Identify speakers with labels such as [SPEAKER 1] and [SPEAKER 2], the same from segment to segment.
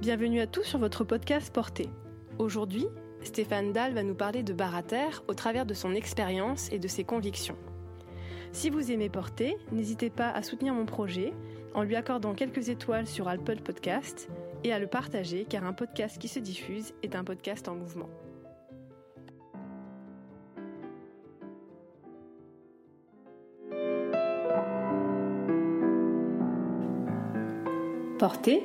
[SPEAKER 1] Bienvenue à tous sur votre podcast Porté. Aujourd'hui, Stéphane Dahl va nous parler de Barater au travers de son expérience et de ses convictions. Si vous aimez Porter, n'hésitez pas à soutenir mon projet en lui accordant quelques étoiles sur Apple Podcast et à le partager car un podcast qui se diffuse est un podcast en mouvement. Porter,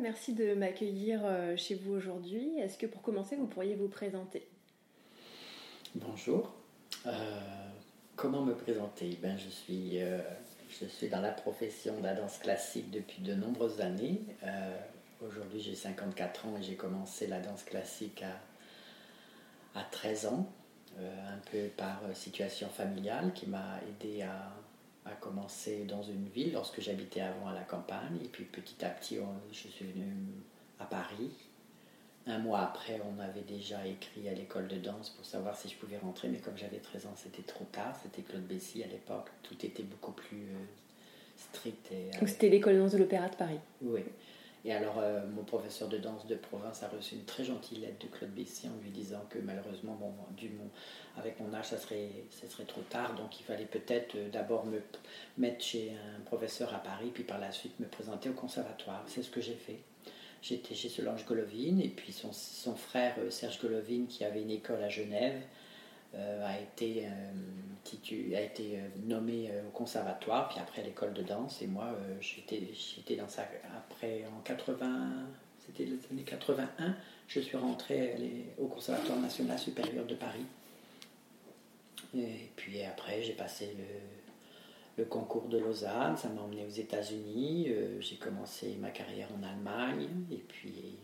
[SPEAKER 1] Merci de m'accueillir euh, chez vous aujourd'hui. Est-ce que pour commencer, vous pourriez vous présenter?
[SPEAKER 2] Bonjour. Euh, comment me présenter? Ben, je, suis, euh, je suis dans la profession de la danse classique depuis de nombreuses années. Aujourd'hui, j'ai 54 ans et j'ai commencé la danse classique à, à 13 ans, un peu par situation familiale qui m'a aidé à a commencé dans une ville lorsque j'habitais avant à la campagne. Et puis petit à petit, je suis venue à Paris. Un mois après, on avait déjà écrit à l'école de danse pour savoir si je pouvais rentrer, mais comme j'avais 13 ans, c'était trop tard. C'était Claude Bessy à l'époque. Tout était beaucoup plus euh, strict.
[SPEAKER 1] Donc c'était l'école de danse de l'Opéra de Paris
[SPEAKER 2] Oui. Et alors, euh, mon professeur de danse de province a reçu une très gentille lettre de Claude Bessy en lui disant que malheureusement, bon, du, avec mon âge, ça serait, ça serait trop tard. Donc, il fallait peut-être euh, d'abord me mettre chez un professeur à Paris, puis par la suite me présenter au conservatoire. C'est ce que j'ai fait. J'étais chez Solange Golovine, et puis son, son frère euh, Serge Golovine, qui avait une école à Genève, a été, euh, a été euh, nommé au conservatoire, puis après l'école de danse. Et moi, j'étais, dans ça. Après, en 80, c'était les années 81, je suis rentré au Conservatoire national supérieur de Paris. Et puis après, j'ai passé le, le, concours de Lausanne, ça m'a emmené aux États-Unis. j'ai commencé ma carrière en Allemagne, et puis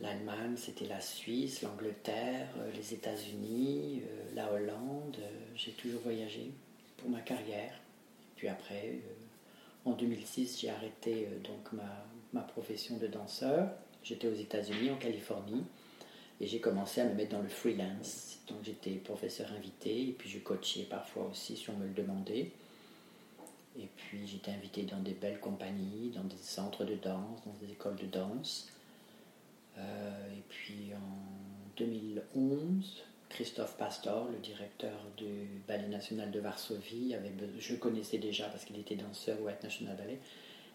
[SPEAKER 2] L'Allemagne, c'était la Suisse, l'Angleterre, euh, les États-Unis, euh, la Hollande. Euh, j'ai toujours voyagé pour ma carrière. puis après, en 2006, j'ai arrêté donc ma, profession de danseur. J'étais aux États-Unis, en Californie, et j'ai commencé à me mettre dans le freelance. Donc j'étais professeur invité, et puis je coachais parfois aussi si on me le demandait. Et puis j'étais invité dans des belles compagnies, dans des centres de danse, dans des écoles de danse. Euh, et puis en 2011, Christophe Pastor, le directeur du Ballet National de Varsovie, avait, je connaissais déjà parce qu'il était danseur au White National Ballet,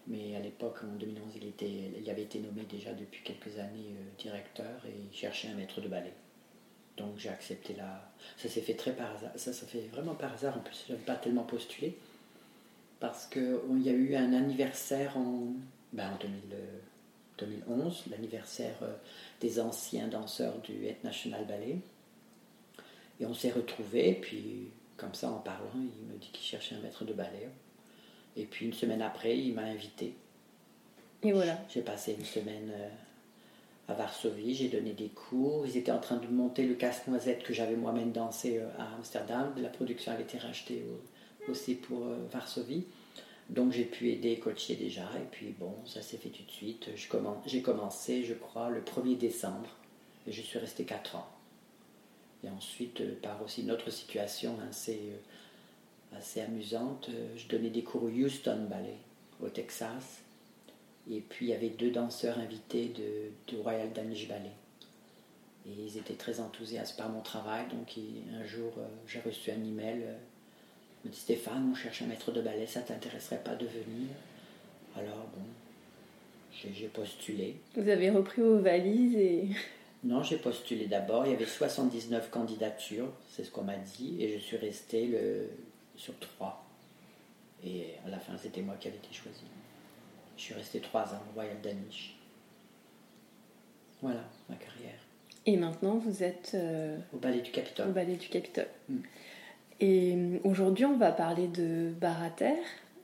[SPEAKER 2] mais à l'époque, en 2011, il, avait été nommé déjà depuis quelques années euh, directeur et il cherchait un maître de ballet. Donc j'ai accepté la. Ça s'est fait très par hasard. Ça fait vraiment par hasard. En plus, je n'avais pas tellement postulé. Parce qu'il y a eu un anniversaire en, ben, en 2000, 2011, l'anniversaire euh, des anciens danseurs du Het National Ballet. Et on s'est retrouvés, puis comme ça en parlant, il me dit qu'il cherchait un maître de ballet. Et puis une semaine après, il m'a invité.
[SPEAKER 1] Et voilà.
[SPEAKER 2] J'ai passé une semaine euh, à Varsovie, j'ai donné des cours. Ils étaient en train de monter le casse-noisette que j'avais moi-même dansé euh, à Amsterdam. La production avait été rachetée aussi pour Varsovie. Donc j'ai pu aider, coacher déjà, et puis bon, ça s'est fait tout de suite. J'ai commencé, je crois, le 1er décembre, et je suis resté 4 ans. Et ensuite, euh, par aussi une autre situation assez, euh, assez amusante, euh, je donnais des cours au Houston Ballet, au Texas, et puis il y avait deux danseurs invités de, de Royal Danish Ballet. Et ils étaient très enthousiastes par mon travail, donc un jour, j'ai reçu un email me dit Stéphane, on cherche un maître de ballet, ça t'intéresserait pas de venir? Alors bon, j'ai postulé.
[SPEAKER 1] Vous avez repris vos valises et...
[SPEAKER 2] Non, j'ai postulé d'abord. Il y avait 79 candidatures, c'est ce qu'on m'a dit, et je suis resté le... sur trois. Et à la fin, c'était moi qui avais été choisi. Je suis resté trois ans au Royal Danish. Voilà ma carrière.
[SPEAKER 1] Et maintenant, vous êtes euh,
[SPEAKER 2] au ballet du Capitole.
[SPEAKER 1] Au ballet du Capitole. Mm. Et aujourd'hui, on va parler de Barater.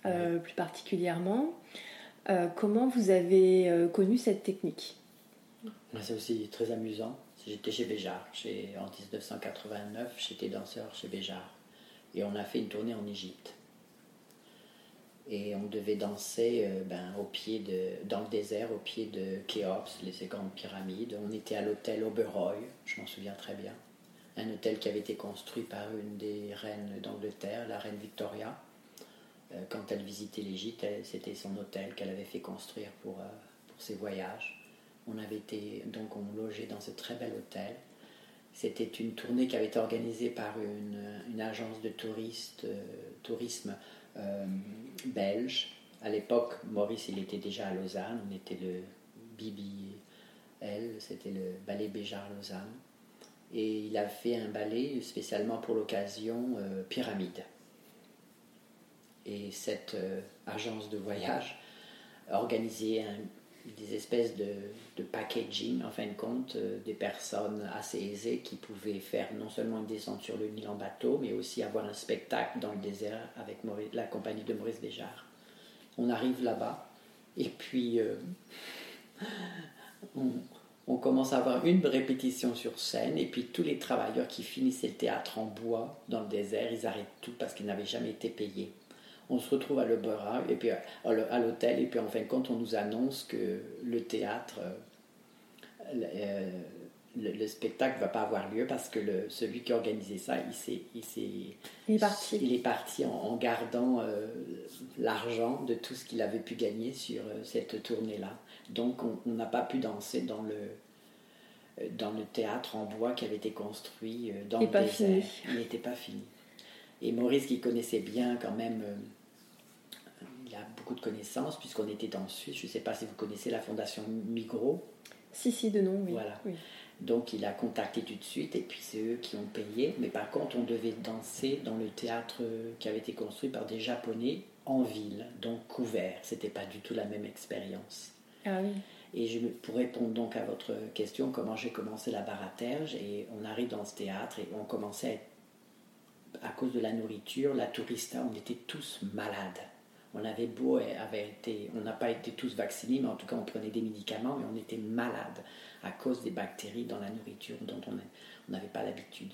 [SPEAKER 1] euh, plus particulièrement. Euh, comment vous avez euh, connu cette technique?
[SPEAKER 2] C'est aussi très amusant. J'étais chez Béjar. En 1989, j'étais danseur chez Béjar. Et on a fait une tournée en Égypte. Et on devait danser ben, au pied de, dans le désert, au pied de Khéops, les grandes pyramides. On était à l'hôtel Oberoi, je m'en souviens très bien. Un hôtel qui avait été construit par une des reines d'Angleterre, la reine Victoria. Euh, quand elle visitait l'Égypte, c'était son hôtel qu'elle avait fait construire pour, euh, pour ses voyages. On avait été, donc on logeait dans ce très bel hôtel. C'était une tournée qui avait été organisée par une, une agence de euh, tourisme belge. À l'époque, Maurice, il était déjà à Lausanne. On était le BBL, c'était le ballet Béjar Lausanne. Et il a fait un ballet spécialement pour l'occasion, Pyramide. Et cette euh, agence de voyage organisait des espèces de, packaging, en fin de compte, euh, des personnes assez aisées qui pouvaient faire non seulement une descente sur le Nil en bateau, mais aussi avoir un spectacle dans le désert avec la compagnie de Maurice Béjart. On arrive là-bas et puis euh, on, commence à avoir une répétition sur scène et puis tous les travailleurs qui finissaient le théâtre en bois dans le désert, ils arrêtent tout parce qu'ils n'avaient jamais été payés on se retrouve à l'Opéra et puis à l'hôtel et puis en fin de compte on nous annonce que le théâtre euh, euh, le, spectacle ne va pas avoir lieu parce que le, celui qui a organisé ça, il, il,
[SPEAKER 1] il est parti,
[SPEAKER 2] il est parti en, gardant euh, l'argent de tout ce qu'il avait pu gagner sur cette tournée-là. Donc on n'a pas pu danser dans le, dans le théâtre en bois qui avait été construit dans le désert. Il n'était pas fini. Et Maurice, qui connaissait bien quand même, euh, il a beaucoup de connaissances, puisqu'on était en Suisse. Je ne sais pas si vous connaissez la fondation Migros.
[SPEAKER 1] Si, si, de nom, oui.
[SPEAKER 2] Voilà. Donc il a contacté tout de suite, et puis c'est eux qui ont payé. Mais par contre, on devait danser dans le théâtre qui avait été construit par des Japonais en ville, donc couvert. C'était pas du tout la même expérience.
[SPEAKER 1] Ah.
[SPEAKER 2] Et pour répondre donc à votre question, comment j'ai commencé la baraterge, et on arrive dans ce théâtre et on commençait à à cause de la nourriture, la tourista, on était tous malades. On avait beau, on n'a pas été tous vaccinés, mais en tout cas on prenait des médicaments et on était malades à cause des bactéries dans la nourriture dont on n'avait pas l'habitude.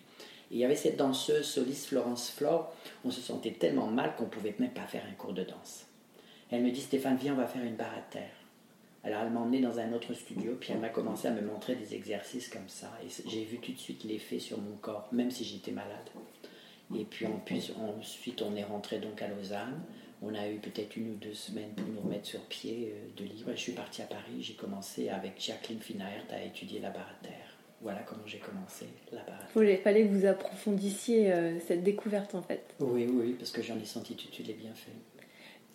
[SPEAKER 2] Et il y avait cette danseuse soliste Florence Flore, on se sentait tellement mal qu'on pouvait même pas faire un cours de danse. Elle me dit Stéphane, viens, on va faire une barre à terre. Alors elle m'a emmené dans un autre studio, puis elle m'a commencé à me montrer des exercices comme ça. Et j'ai vu tout de suite l'effet sur mon corps, même si j'étais malade. Et puis ensuite, on est rentré donc à Lausanne. On a eu peut-être une ou deux semaines pour nous remettre sur pied euh, de libre. Et je suis parti à Paris. J'ai commencé avec Jacqueline Finaert à étudier la barre à terre. Voilà comment j'ai commencé la barre à
[SPEAKER 1] terre. Il fallait que vous approfondissiez euh, cette découverte en fait.
[SPEAKER 2] Oui, oui, parce que j'en ai senti tout de suite les bienfaits.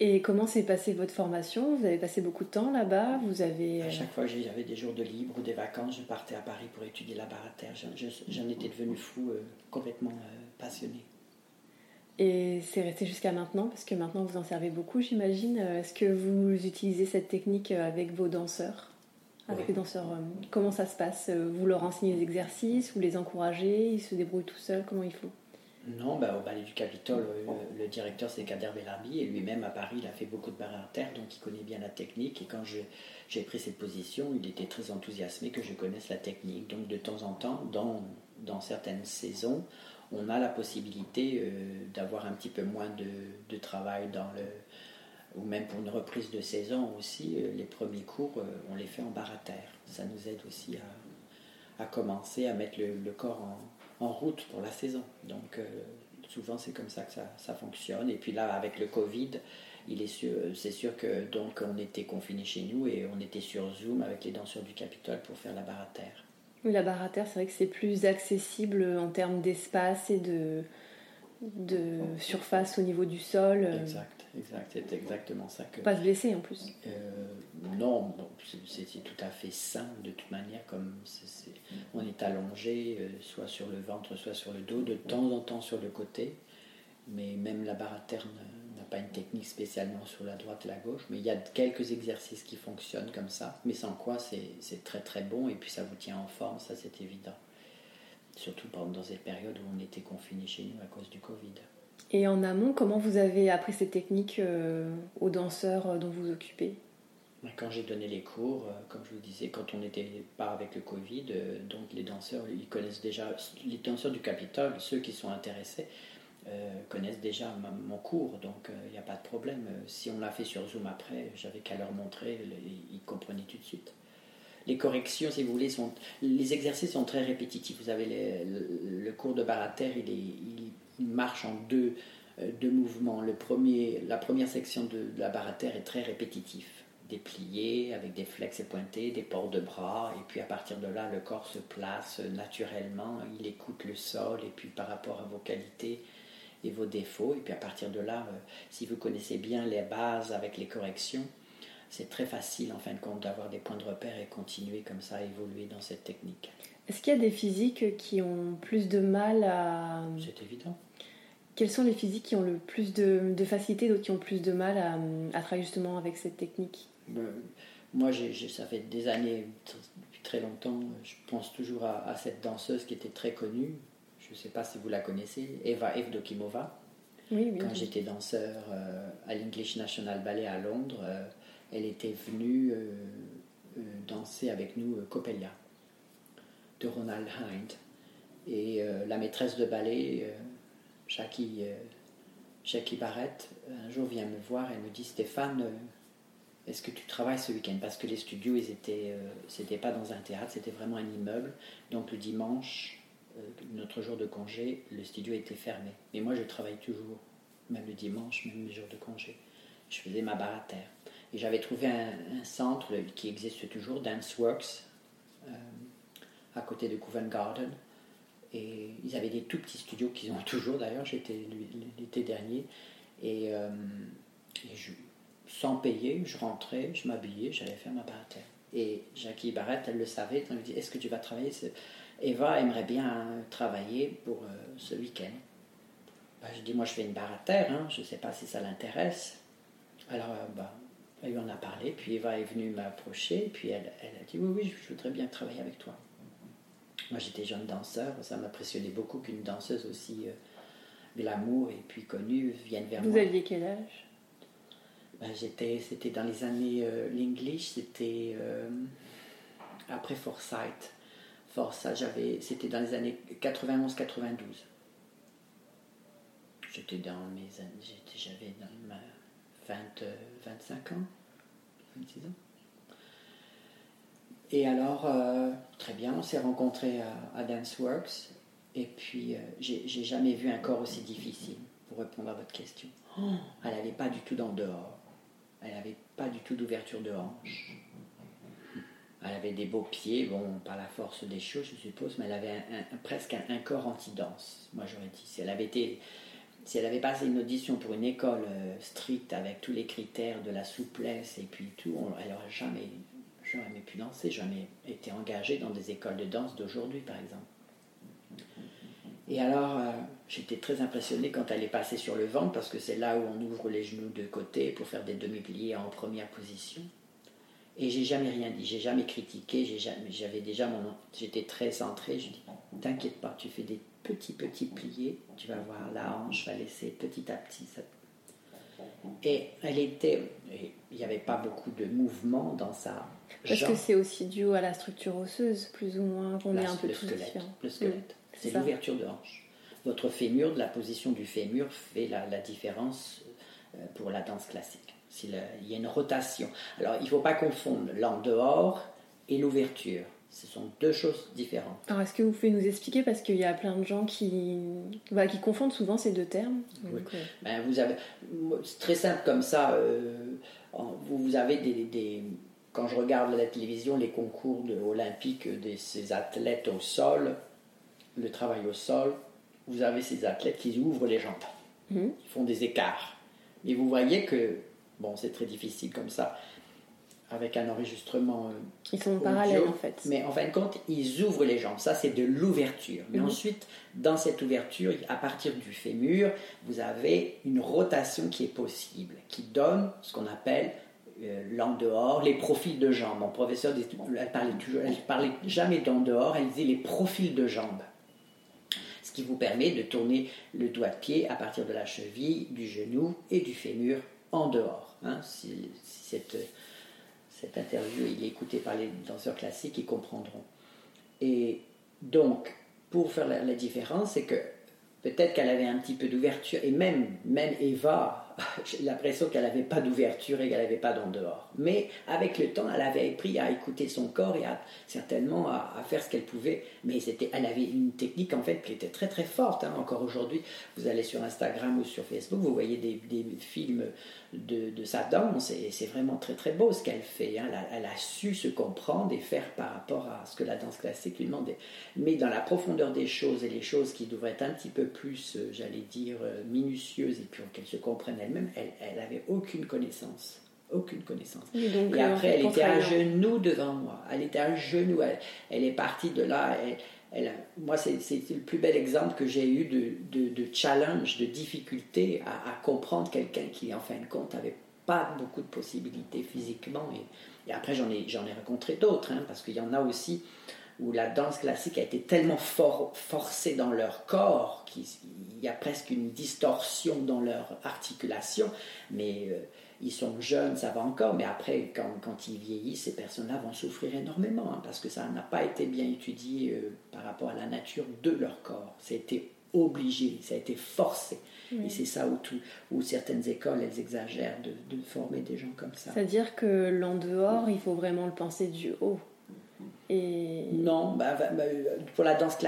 [SPEAKER 1] Et comment s'est passée votre formation? Vous avez passé beaucoup de temps là-bas? Vous avez
[SPEAKER 2] À euh, chaque fois que j'avais des jours de libre ou des vacances, je partais à Paris pour étudier la barre à terre. J'en étais devenu fou, complètement passionné.
[SPEAKER 1] Et c'est resté jusqu'à maintenant, parce que maintenant vous en servez beaucoup, j'imagine. Euh, est-ce que vous utilisez cette technique euh, avec vos danseurs? Avec les danseurs, euh, comment ça se passe? Vous leur enseignez les exercices, vous les encouragez, ils se débrouillent tout seuls, comment il faut
[SPEAKER 2] Non, bah, au Ballet du Capitole, le, directeur c'est Kader Belarbi, et lui-même à Paris, il a fait beaucoup de barres terre, donc il connaît bien la technique. Et quand j'ai pris cette position, il était très enthousiasmé que je connaisse la technique. Donc de temps en temps, dans, dans certaines saisons, on a la possibilité euh, d'avoir un petit peu moins de, travail dans le ou même pour une reprise de saison aussi, euh, les premiers cours, euh, on les fait en barre à terre. Ça nous aide aussi à, commencer à mettre le, corps en, route pour la saison. Donc souvent c'est comme ça que ça, fonctionne. Et puis là, avec le Covid, il est sûr, c'est sûr que donc on était confinés chez nous et on était sur Zoom avec les danseurs du Capitole pour faire la barre à terre.
[SPEAKER 1] Oui, la barre à terre, c'est vrai que c'est plus accessible en termes d'espace et de, de surface au niveau du sol.
[SPEAKER 2] Exact, exact, c'est exactement ça que.
[SPEAKER 1] Pas se blesser en plus.
[SPEAKER 2] Euh, non, c'est tout à fait sain de toute manière, comme on est allongé, euh, soit sur le ventre, soit sur le dos, de temps en temps sur le côté, mais même la barre à terre pas une technique spécialement sur la droite et la gauche, mais il y a quelques exercices qui fonctionnent comme ça, mais sans quoi c'est très très bon et puis ça vous tient en forme, ça c'est évident. Surtout pendant cette période où on était confinés chez nous à cause du Covid.
[SPEAKER 1] Et en amont, comment vous avez appris ces techniques aux danseurs dont vous occupez?
[SPEAKER 2] Ben, quand j'ai donné les cours, comme je vous disais, quand on n'était pas avec le Covid, donc les danseurs, ils connaissent déjà, les danseurs du Capitole, ceux qui sont intéressés, euh, connaissent déjà mon cours, donc il euh, n'y a pas de problème. Si on l'a fait sur Zoom après, j'avais qu'à leur montrer, ils comprenaient tout de suite. Les corrections, si vous voulez, sont, les exercices sont très répétitifs. Vous avez le, cours de barater, il, il, il, marche en deux, euh, mouvements. Le premier, la première section de, la barater est très répétitif. Des pliés avec des flex et pointés, des ports de bras, et puis à partir de là, le corps se place naturellement, il écoute le sol, et puis par rapport à vos qualités, et vos défauts. Et puis à partir de là, euh, si vous connaissez bien les bases avec les corrections, c'est très facile en fin de compte d'avoir des points de repère et continuer comme ça à évoluer dans cette technique.
[SPEAKER 1] Est-ce qu'il y a des physiques qui ont plus de mal à...
[SPEAKER 2] C'est évident.
[SPEAKER 1] Quels sont les physiques qui ont le plus de, de facilité, d'autres qui ont plus de mal à, à travailler justement avec cette technique?
[SPEAKER 2] Ben, Moi, ça fait des années, depuis très longtemps, je pense toujours à, à, cette danseuse qui était très connue, je ne sais pas si vous la connaissez, Eva Evdokimova.
[SPEAKER 1] Oui, oui,
[SPEAKER 2] Quand j'étais danseur euh, à l'English National Ballet à Londres, euh, elle était venue euh, danser avec nous Coppelia de Ronald Hind. Et la maîtresse de ballet, Jackie, Jackie Barrett, un jour vient me voir et me dit Stéphane, est-ce que tu travailles ce week-end? Parce que les studios, ils étaient, c'était pas dans un théâtre, c'était vraiment un immeuble. Donc le dimanche, euh, notre jour de congé, le studio était fermé. Mais moi, je travaille toujours, même le dimanche, même les jours de congé. Je faisais ma barre à terre. Et j'avais trouvé un, centre qui existe toujours, Danceworks, euh, à côté de Covent Garden. Et ils avaient des tout petits studios qu'ils ont toujours d'ailleurs, j'étais l'été dernier. Et, euh, sans payer, je rentrais, je m'habillais, j'allais faire ma barre à terre. Et Jackie Barrett, elle le savait, elle me dit Est-ce que tu vas travailler Eva aimerait bien travailler pour euh, ce week-end. Ben, je dis, moi je fais une barre hein, je ne sais pas si ça l'intéresse. Alors, euh, bah, elle en a parlé, puis Eva est venue m'approcher, puis elle, a dit, oui, oui, je voudrais bien travailler avec toi. Moi j'étais jeune danseur, ça m'impressionnait beaucoup qu'une danseuse aussi euh, glamour et puis connue vienne vers
[SPEAKER 1] moi.
[SPEAKER 2] Vous
[SPEAKER 1] aviez quel âge?
[SPEAKER 2] Ben, j'étais, C'était dans les années, l'English, c'était après Forsyth ça, j'avais, c'était dans les années 91-92. J'étais dans mes j'avais dans ma 20, 25 ans, 26 ans. Et alors, euh, très bien, on s'est rencontrés à, Danceworks. Et puis, euh, j'ai, jamais vu un corps aussi difficile, pour répondre à votre question. Oh, elle n'allait pas du tout le dehors. Elle n'avait pas du tout d'ouverture de hanche. Elle avait des beaux pieds, bon, par la force des choses, je suppose, mais elle avait presque un, corps anti-danse, moi j'aurais dit. Si elle avait été, si elle avait passé une audition pour une école euh, stricte avec tous les critères de la souplesse et puis tout, elle n'aurait jamais, jamais pu danser, jamais été engagée dans des écoles de danse d'aujourd'hui, par exemple. Et alors, euh, j'étais très impressionnée quand elle est passée sur le ventre, parce que c'est là où on ouvre les genoux de côté pour faire des demi-pliés en première position. Et j'ai jamais rien dit, j'ai jamais critiqué, j'avais déjà mon, j'étais très centré. Je dis, t'inquiète pas, tu fais des petits petits pliés, tu vas voir la hanche va laisser petit à petit. Ça... Et elle était, il n'y avait pas beaucoup de mouvement dans sa.
[SPEAKER 1] Parce que c'est aussi dû à la structure osseuse, plus ou moins, qu'on est un peu
[SPEAKER 2] le squelette, Le squelette, c'est l'ouverture de hanche. Votre fémur, la position du fémur, fait la, la différence euh, pour la danse classique il y a une rotation. Alors, il ne faut pas confondre l'en dehors et l'ouverture. Ce sont deux choses différentes.
[SPEAKER 1] Alors, est-ce que vous pouvez nous expliquer Parce qu'il y a plein de gens qui, bah, qui confondent souvent ces deux termes.
[SPEAKER 2] Euh, ben, vous avez, c'est très simple comme ça. Euh, vous, avez des, Quand je regarde la télévision, les concours de, olympiques de ces athlètes au sol, le travail au sol, vous avez ces athlètes qui ouvrent les jambes. Mmh. Ils font des écarts. Et vous voyez que Bon, c'est très difficile comme ça, avec un enregistrement. Euh,
[SPEAKER 1] ils sont parallèles en fait.
[SPEAKER 2] Mais en fin de compte, ils ouvrent les jambes. Ça, c'est de l'ouverture. Mais mhm. ensuite, dans cette ouverture, à partir du fémur, vous avez une rotation qui est possible, qui donne ce qu'on appelle euh, l'en dehors, les profils de jambes. Mon professeur, elle parlait toujours, elle parlait jamais d'en dehors, elle disait les profils de jambes. ce qui vous permet de tourner le doigt de pied à partir de la cheville, du genou et du fémur en dehors. Hein. si, cette, cette interview est écoutée par les danseurs classiques, ils comprendront. Et donc, pour faire la, la différence, c'est que peut-être qu'elle avait un petit peu d'ouverture, et même, même Eva, j'ai l'impression qu'elle n'avait pas d'ouverture et qu'elle n'avait pas d'en dehors. Mais avec le temps, elle avait appris à écouter son corps et certainement à, faire ce qu'elle pouvait. Mais c'était, elle avait une technique en fait qui était très très forte. Hein. Encore aujourd'hui, vous allez sur Instagram ou sur Facebook, vous voyez des, films de, sa danse et c'est vraiment très très beau ce qu'elle fait. Hein. Elle, a, su se comprendre et faire par rapport à ce que la danse classique lui demandait. Mais dans la profondeur des choses et les choses qui devraient être un petit peu plus, euh, j'allais dire, euh, minutieuses et puis qu'elle se comprenne elle-même, elle, elle avait aucune connaissance. Aucune connaissance. et euh, après, elle était à genoux devant moi. Elle était à genoux. Elle, est partie de là. Elle, moi, c'est le plus bel exemple que j'ai eu de, de, challenge, de difficulté à, comprendre quelqu'un qui, en fin de compte, n'avait pas beaucoup de possibilités physiquement. Et, et après, j'en ai, ai rencontré d'autres, hein, parce qu'il y en a aussi où la danse classique a été tellement forcée dans leur corps qu'il y a presque une distorsion dans leur articulation. Mais euh, ils sont jeunes, ça va encore, mais après, quand, quand ils vieillissent, ces personnes-là vont souffrir énormément, hein, parce que ça n'a pas été bien étudié euh, par rapport à la nature de leur corps. Ça a été obligé, ça a été forcé. Et c'est ça où, tout, où certaines écoles, elles exagèrent de, de former des gens comme ça.
[SPEAKER 1] C'est-à-dire que l'en dehors, il faut vraiment le penser du haut.
[SPEAKER 2] Non, bah, bah, bah, pour, la danse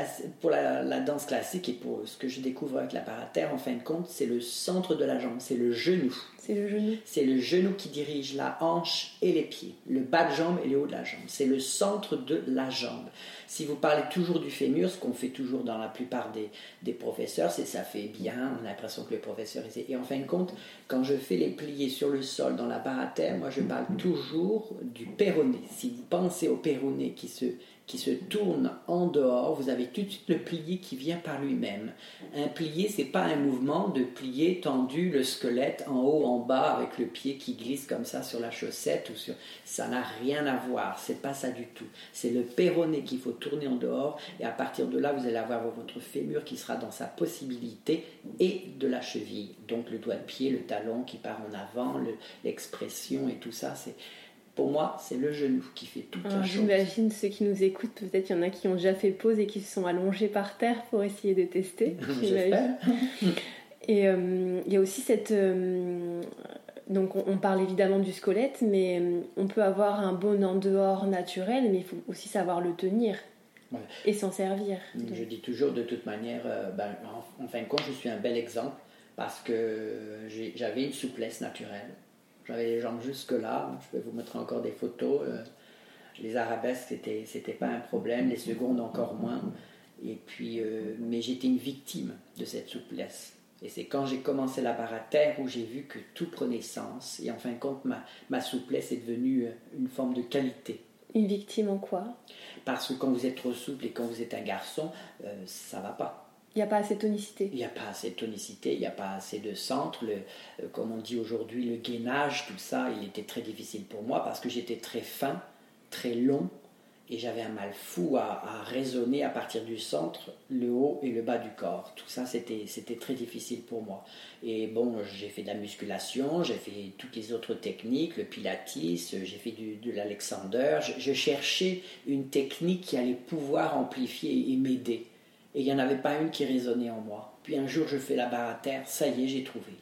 [SPEAKER 2] pour la, danse classique et pour ce que je découvre avec la parterre, en fin de compte, c'est le centre de la jambe, c'est le genou.
[SPEAKER 1] C'est le genou.
[SPEAKER 2] Qui dirige la hanche et les pieds, le bas de jambe et le haut de la jambe. C'est le centre de la jambe. Si vous parlez toujours du fémur, ce qu'on fait toujours dans la plupart des, des professeurs, c'est ça fait bien, on a l'impression que le professeur est... Et en fin de compte, quand je fais les pliés sur le sol dans la barre à terre, moi je parle toujours du péroné. Si vous pensez au péroné qui se qui se tourne en dehors, vous avez tout de suite le plié qui vient par lui-même. Un plié, c'est pas un mouvement de plier tendu le squelette en haut, en bas, avec le pied qui glisse comme ça sur la chaussette ou sur. Ça n'a rien à voir. C'est pas ça du tout. C'est le péroné qu'il faut tourner en dehors et à partir de là, vous allez avoir votre fémur qui sera dans sa possibilité et de la cheville. Donc le doigt de pied, le talon qui part en avant, l'expression et tout ça, c'est pour moi, c'est le genou qui fait toute la chose.
[SPEAKER 1] J'imagine ceux qui nous écoutent, peut-être il y en a qui ont déjà fait pause et qui se sont allongés par terre pour essayer de tester. et euh, il y a aussi cette. Euh, donc on, parle évidemment du squelette, mais euh, on peut avoir un bon en dehors naturel, mais il faut aussi savoir le tenir. Et s'en servir.
[SPEAKER 2] Je dis toujours de toute manière, ben, en fin de compte, je suis un bel exemple parce que j'avais une souplesse naturelle j'avais les jambes jusque-là. Je peux vous montrer encore des photos. Euh, les arabesques, c'était, c'était pas un problème. Les secondes, encore moins. Et puis, euh, mais j'étais une victime de cette souplesse. Et c'est quand j'ai commencé la barre à terre où j'ai vu que tout prenait sens. Et en fin de compte, ma, ma souplesse est devenue euh, une forme de qualité.
[SPEAKER 1] Une victime en quoi?
[SPEAKER 2] Parce que quand vous êtes trop souple et quand vous êtes un garçon, ça va pas.
[SPEAKER 1] Il n'y a pas assez de tonicité.
[SPEAKER 2] Il n'y a pas assez de tonicité, il n'y a pas assez de centre. Le, euh, comme on dit aujourd'hui, le gainage, tout ça, il était très difficile pour moi parce que j'étais très fin, très long et j'avais un mal fou à, à, raisonner à partir du centre, le haut et le bas du corps. Tout ça, c'était, très difficile pour moi. Et bon, j'ai fait de la musculation, j'ai fait toutes les autres techniques, le pilates, j'ai fait du, de l'alexander. Je cherchais une technique qui allait pouvoir amplifier et m'aider et il n'y en avait pas une qui résonnait en moi. Puis un jour, je fais la barre à terre, ça y est, j'ai trouvé.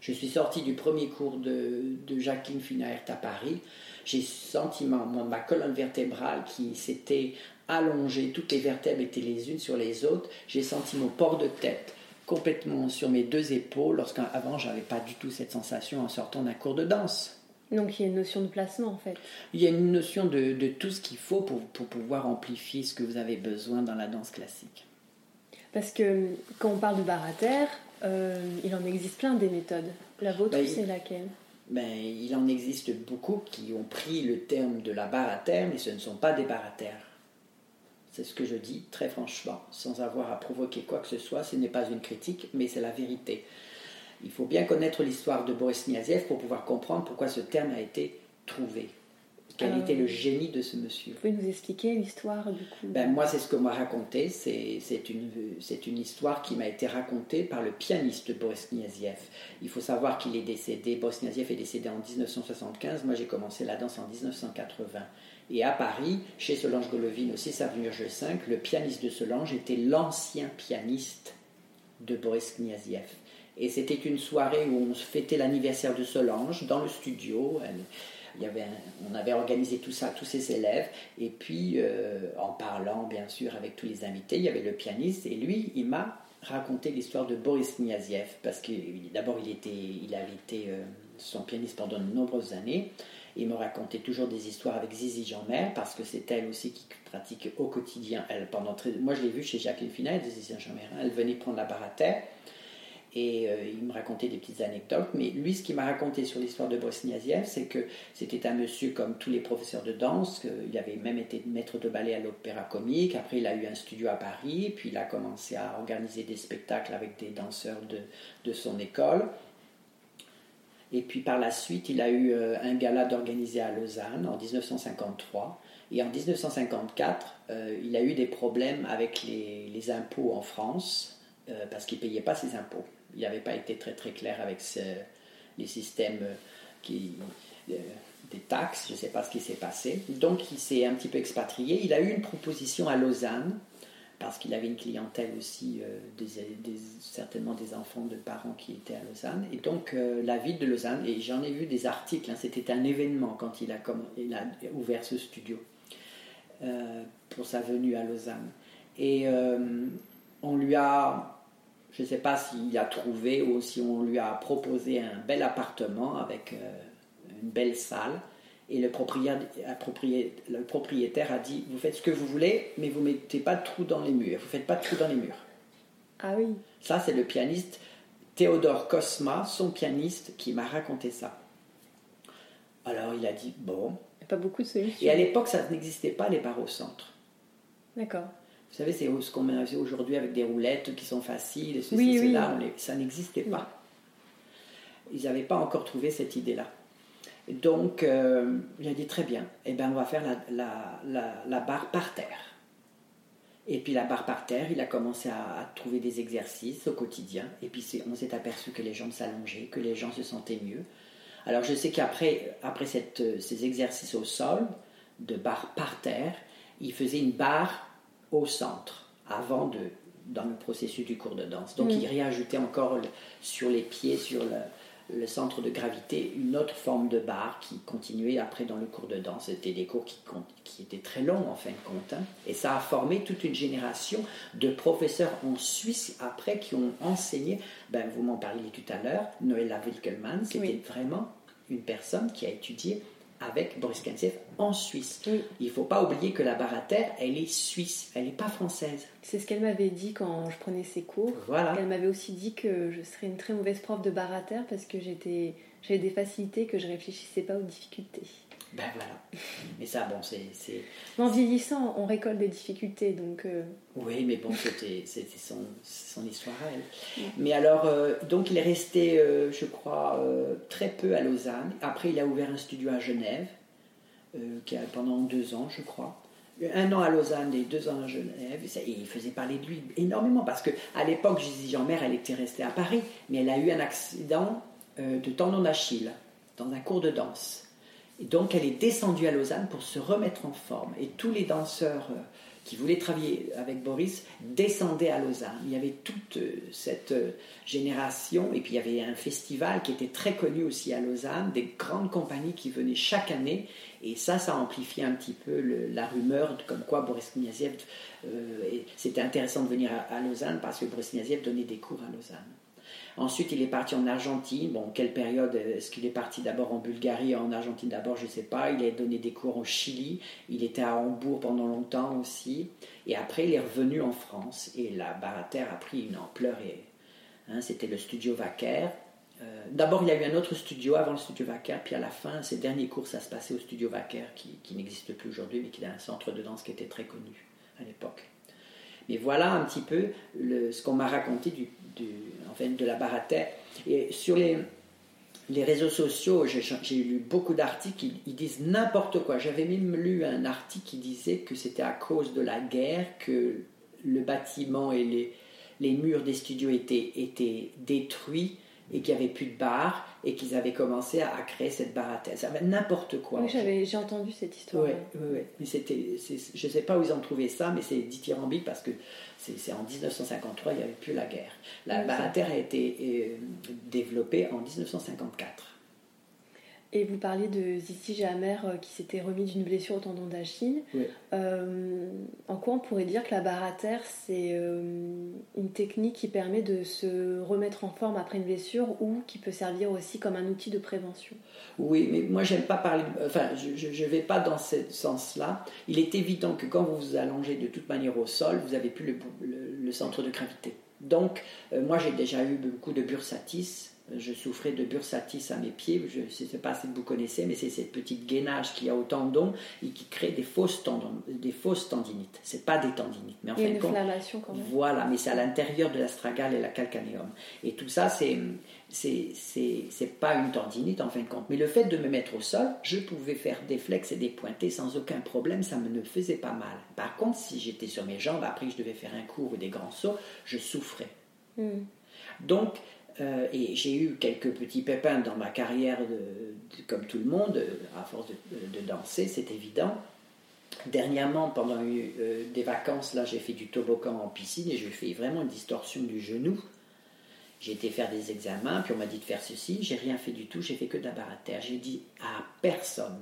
[SPEAKER 2] Je suis sorti du premier cours de, de Jacqueline Finaert à Paris. J'ai senti ma, ma colonne vertébrale qui s'était allongée, toutes les vertèbres étaient les unes sur les autres. J'ai senti mon port de tête complètement sur mes deux épaules, lorsqu'avant, j'avais pas du tout cette sensation en sortant d'un cours de danse.
[SPEAKER 1] Donc il y a une notion de placement en fait.
[SPEAKER 2] Il y a une notion de, de tout ce qu'il faut pour, pour pouvoir amplifier ce que vous avez besoin dans la danse classique.
[SPEAKER 1] Parce que quand on parle de barre à terre, euh, il en existe plein des méthodes. La vôtre, ben, c'est laquelle?
[SPEAKER 2] Ben, Il en existe beaucoup qui ont pris le terme de la barre à terre, mais ce ne sont pas des barres à terre. C'est ce que je dis très franchement, sans avoir à provoquer quoi que ce soit. Ce n'est pas une critique, mais c'est la vérité. Il faut bien connaître l'histoire de Boris Niaziev pour pouvoir comprendre pourquoi ce terme a été trouvé. Quel était le génie de ce monsieur
[SPEAKER 1] Vous pouvez nous expliquer l'histoire du coup
[SPEAKER 2] ben, Moi, c'est ce qu'on m'a raconté. C'est une, une histoire qui m'a été racontée par le pianiste Boris Kniaziev. Il faut savoir qu'il est décédé, Boris Kniaziev est décédé en 1975. Moi, j'ai commencé la danse en 1980. Et à Paris, chez Solange Golovine, au 6 avenue 5, le pianiste de Solange était l'ancien pianiste de Boris Kniaziev. Et c'était une soirée où on fêtait l'anniversaire de Solange dans le studio. On avait organisé tout ça, tous ses élèves. Et puis, euh, en parlant bien sûr avec tous les invités, il y avait le pianiste. Et lui, il m'a raconté l'histoire de Boris Kniaziev. Parce que d'abord, il, il avait été euh, son pianiste pendant de nombreuses années. Il me racontait toujours des histoires avec Zizi Jeanmer, parce que c'est elle aussi qui pratique au quotidien. Elle, pendant moi, je l'ai vue chez Jacqueline Finel, Zizi Jeanmer. Elle venait prendre la barre et euh, il me racontait des petites anecdotes. Mais lui, ce qu'il m'a raconté sur l'histoire de Bosniaziev, c'est que c'était un monsieur comme tous les professeurs de danse. Il avait même été maître de ballet à l'Opéra Comique. Après, il a eu un studio à Paris. Puis il a commencé à organiser des spectacles avec des danseurs de, de son école. Et puis par la suite, il a eu euh, un gala d'organiser à Lausanne en 1953. Et en 1954, euh, il a eu des problèmes avec les, les impôts en France parce qu'il ne payait pas ses impôts il n'avait pas été très très clair avec les systèmes qui, euh, des taxes, je ne sais pas ce qui s'est passé. Donc il s'est un petit peu expatrié. Il a eu une proposition à Lausanne, parce qu'il avait une clientèle aussi, euh, certainement des enfants de parents qui étaient à Lausanne. Et donc euh, la ville de Lausanne, et j'en ai vu des articles, hein, c'était un événement quand il a ouvert ce studio pour sa venue à Lausanne. Et on lui a je ne sais pas s'il a trouvé ou si on lui a proposé un bel appartement avec euh, une belle salle. Et le propriétaire, le propriétaire a dit Vous faites ce que vous voulez, mais vous ne mettez pas de trous dans les murs. Vous ne faites pas de trous dans les murs.
[SPEAKER 1] Ah oui.
[SPEAKER 2] Ça, c'est le pianiste Théodore Cosma, son pianiste, qui m'a raconté ça. Alors il a dit Bon.
[SPEAKER 1] Il n'y a pas beaucoup de solutions.
[SPEAKER 2] Et à l'époque, ça n'existait pas les bars au centre.
[SPEAKER 1] D'accord.
[SPEAKER 2] Vous savez, c'est ce qu'on met aujourd'hui avec des roulettes qui sont faciles, ceci, oui, cela, ça n'existait pas. Ils n'avaient pas encore trouvé cette idée-là. Donc, euh, il a dit très bien, eh ben, on va faire la, la, la, barre par terre. Et puis la barre par terre, il a commencé à, trouver des exercices au quotidien. Et puis on s'est aperçu que les jambes s'allongeaient, que les gens se sentaient mieux. Alors je sais qu'après après cette, ces exercices au sol, de barre par terre, il faisait une barre au centre avant de dans le processus du cours de danse. Donc mm. il réajoutait encore sur les pieds, sur le, centre de gravité, une autre forme de barre qui continuait après dans le cours de danse. C'était des cours qui, qui, étaient très longs en fin de compte. Hein. Et ça a formé toute une génération de professeurs en Suisse après qui ont enseigné. Ben, vous m'en parliez tout à l'heure, Noëlla Wilkelmann, c'était vraiment une personne qui a étudié avec Boris Kantsev en Suisse. Il ne faut pas oublier que la barre à terre, elle est suisse, elle n'est pas française.
[SPEAKER 1] C'est ce qu'elle m'avait dit quand je prenais ses cours.
[SPEAKER 2] Voilà.
[SPEAKER 1] Elle m'avait aussi dit que je serais une très mauvaise prof de barre à terre parce que j'étais, j'avais des facilités que je réfléchissais pas aux difficultés.
[SPEAKER 2] Ben voilà. Mais ça, bon, c'est.
[SPEAKER 1] En vieillissant, on récolte des difficultés, donc. Euh,
[SPEAKER 2] oui, mais bon, c'était son, son, histoire à elle. Mais alors, euh, donc il est resté, euh, je crois, très peu à Lausanne. Après, il a ouvert un studio à Genève, qui a, pendant deux ans, je crois. Un an à Lausanne et deux ans à Genève. Et il faisait parler de lui énormément, parce qu'à l'époque, Gisèle Jean-Mère, elle était restée à Paris, mais elle a eu un accident de tendon d'Achille dans un cours de danse. Et donc elle est descendue à Lausanne pour se remettre en forme. Et tous les danseurs euh, qui voulaient travailler avec Boris descendaient à Lausanne. Il y avait toute euh, cette euh, génération, et puis il y avait un festival qui était très connu aussi à Lausanne, des grandes compagnies qui venaient chaque année, et ça, ça amplifiait un petit peu la rumeur comme quoi Boris Kniaziev, c'était intéressant de venir à, à, Lausanne parce que Boris Kniaziev donnait des cours à Lausanne. Ensuite, il est parti en Argentine. Bon, quelle période Est-ce qu'il est parti d'abord en Bulgarie, en Argentine d'abord Je ne sais pas. Il a donné des cours au Chili. Il était à Hambourg pendant longtemps aussi. Et après, il est revenu en France. Et la Barater a pris une ampleur. Et, hein, C'était le studio Vaquer. Euh, d'abord, il y a eu un autre studio avant le studio Vaquer, puis à la fin, ses derniers cours, ça se passait au studio Vaquer, qui, n'existe plus aujourd'hui, mais qui est un centre de danse qui était très connu à l'époque. Mais voilà un petit peu ce qu'on m'a raconté du, en fait, de la terre. Et sur les, les réseaux sociaux, j'ai lu beaucoup d'articles, ils, disent n'importe quoi. J'avais même lu un article qui disait que c'était à cause de la guerre que le bâtiment et les, les murs des studios étaient, étaient détruits et qu'il n'y avait plus de bar et qu'ils avaient commencé à, créer cette bar à thèse. N'importe quoi.
[SPEAKER 1] Oui, j'ai entendu cette histoire.
[SPEAKER 2] Oui, oui, mais c'était, je ne sais pas où ils ont trouvé ça, mais c'est dithyrambique parce que c'est en 1953, il n'y avait plus la guerre. La terre a été euh, développée en 1954.
[SPEAKER 1] Et vous parliez de Zizi Jamer euh, qui s'était remis d'une blessure au tendon d'Achille. Euh, en quoi on pourrait dire que la barre à terre, c'est euh, une technique qui permet de se remettre en forme après une blessure ou qui peut servir aussi comme un outil de prévention?
[SPEAKER 2] Oui, mais moi j'aime pas parler. Enfin, je ne vais pas dans ce sens-là. Il est évident que quand vous vous allongez de toute manière au sol, vous n'avez plus le, centre de gravité. Donc, moi j'ai déjà eu beaucoup de bursatis je souffrais de bursatis à mes pieds. Je ne sais pas si vous connaissez, mais c'est cette petite gainage qu'il y a au tendon et qui crée des fausses, tendons, des fausses tendinites. Ce pas des tendinites.
[SPEAKER 1] Mais en une inflammation quand même.
[SPEAKER 2] Voilà, mais c'est à l'intérieur de l'astragale et la calcanéum. Et tout ça, c'est c'est pas une tendinite en fin de compte. Mais le fait de me mettre au sol, je pouvais faire des flex et des pointés sans aucun problème, ça me ne faisait pas mal. Par contre, si j'étais sur mes jambes, après je devais faire un cours ou des grands sauts, je souffrais. Hmm. Donc, euh, et j'ai eu quelques petits pépins dans ma carrière, comme tout le monde, à force de, danser, c'est évident. Dernièrement, pendant euh, des vacances, là, j'ai fait du toboggan en piscine et j'ai fait vraiment une distorsion du genou. J'ai été faire des examens, puis on m'a dit de faire ceci. J'ai rien fait du tout, j'ai fait que de la barre à terre. J'ai dit à personne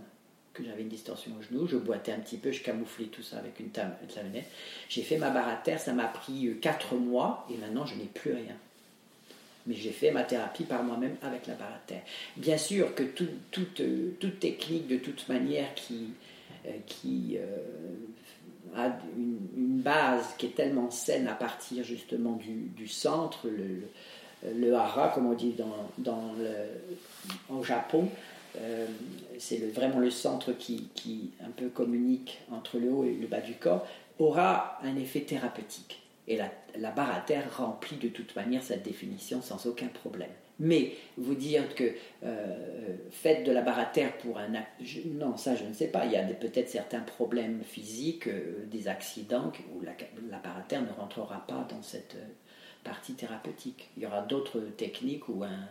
[SPEAKER 2] que j'avais une distorsion au genou. Je boitais un petit peu, je camouflais tout ça avec une taminette. J'ai fait ma barre à terre, ça m'a pris 4 euh, mois et maintenant je n'ai plus rien mais j'ai fait ma thérapie par moi-même avec la barre à terre. Bien sûr que toute, toute, technique, de toute manière, qui, euh, euh, a une, base qui est tellement saine à partir justement du, centre, le, hara, comme on dit dans, au Japon, euh, c'est vraiment le centre qui, qui un peu communique entre le haut et le bas du corps, aura un effet thérapeutique. Et la, la, barre à terre remplit de toute manière cette définition sans aucun problème. Mais vous dire que euh, faites de la barre à terre pour un acte, non, ça je ne sais pas. Il y a peut-être certains problèmes physiques, euh, des accidents où la, la, barre à terre ne rentrera pas dans cette euh, partie thérapeutique. Il y aura d'autres techniques ou un,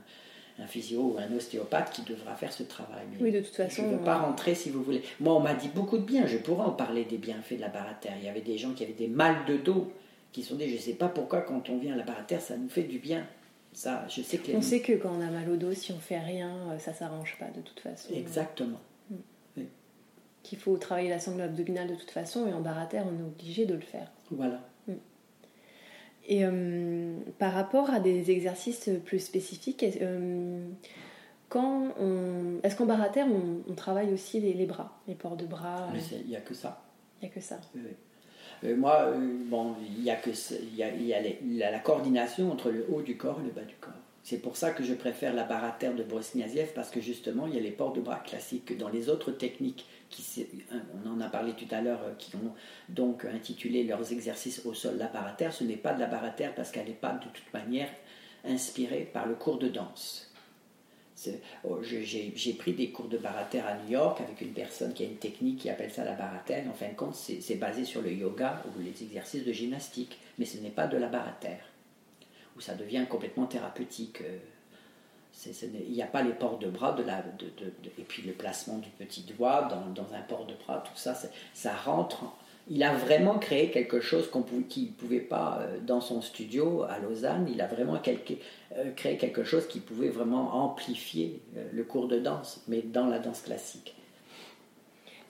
[SPEAKER 2] un physio ou un ostéopathe qui devra faire ce travail.
[SPEAKER 1] oui, de toute façon.
[SPEAKER 2] Je ne veux pas rentrer si vous voulez. Moi, on m'a dit beaucoup de bien. Je pourrais en parler des bienfaits de la barre à terre. Il y avait des gens qui avaient des mal de dos qui sont des je ne sais pas pourquoi quand on vient à la barre à terre, ça nous fait du bien. Ça, je sais que
[SPEAKER 1] On sait que quand on a mal au dos, si on fait rien, euh, ça s'arrange pas de toute façon.
[SPEAKER 2] Exactement. Mm.
[SPEAKER 1] Qu'il faut travailler la sangle abdominale de toute façon, et en barre à terre, on est obligé de le faire.
[SPEAKER 2] Voilà. Mm.
[SPEAKER 1] Et euh, par rapport à des exercices plus spécifiques, euh, quand on, est-ce qu'en barre à terre, on, travaille aussi les, bras, les ports de bras?
[SPEAKER 2] Il n'y a que ça.
[SPEAKER 1] Il n'y a que ça.
[SPEAKER 2] Oui. Euh, moi, euh, bon, il y a, la coordination entre le haut du corps et le bas du corps. C'est pour ça que je préfère la barre à terre de Brosniaziev parce que justement, il y a les ports de bras classiques. Dans les autres techniques, qui, on en a parlé tout à l'heure, euh, qui ont donc intitulé leurs exercices au sol la barre à terre, ce n'est pas de la barre à terre parce qu'elle n'est pas de toute manière inspirée par le cours de danse. Oh, j'ai pris des cours de terre à New York avec une personne qui a une technique qui appelle ça la terre. En fin de compte, c'est basé sur le yoga ou les exercices de gymnastique, mais ce n'est pas de la terre, où ça devient complètement thérapeutique. Euh, il n'y a pas les ports de bras de la, et puis le placement du petit doigt dans, dans un port de bras, tout ça, ça rentre il a vraiment créé quelque chose qu'il ne pouvait pas euh, dans son studio à Lausanne. Il a vraiment euh, créé quelque chose qui pouvait vraiment amplifier euh, le cours de danse, mais dans la danse classique.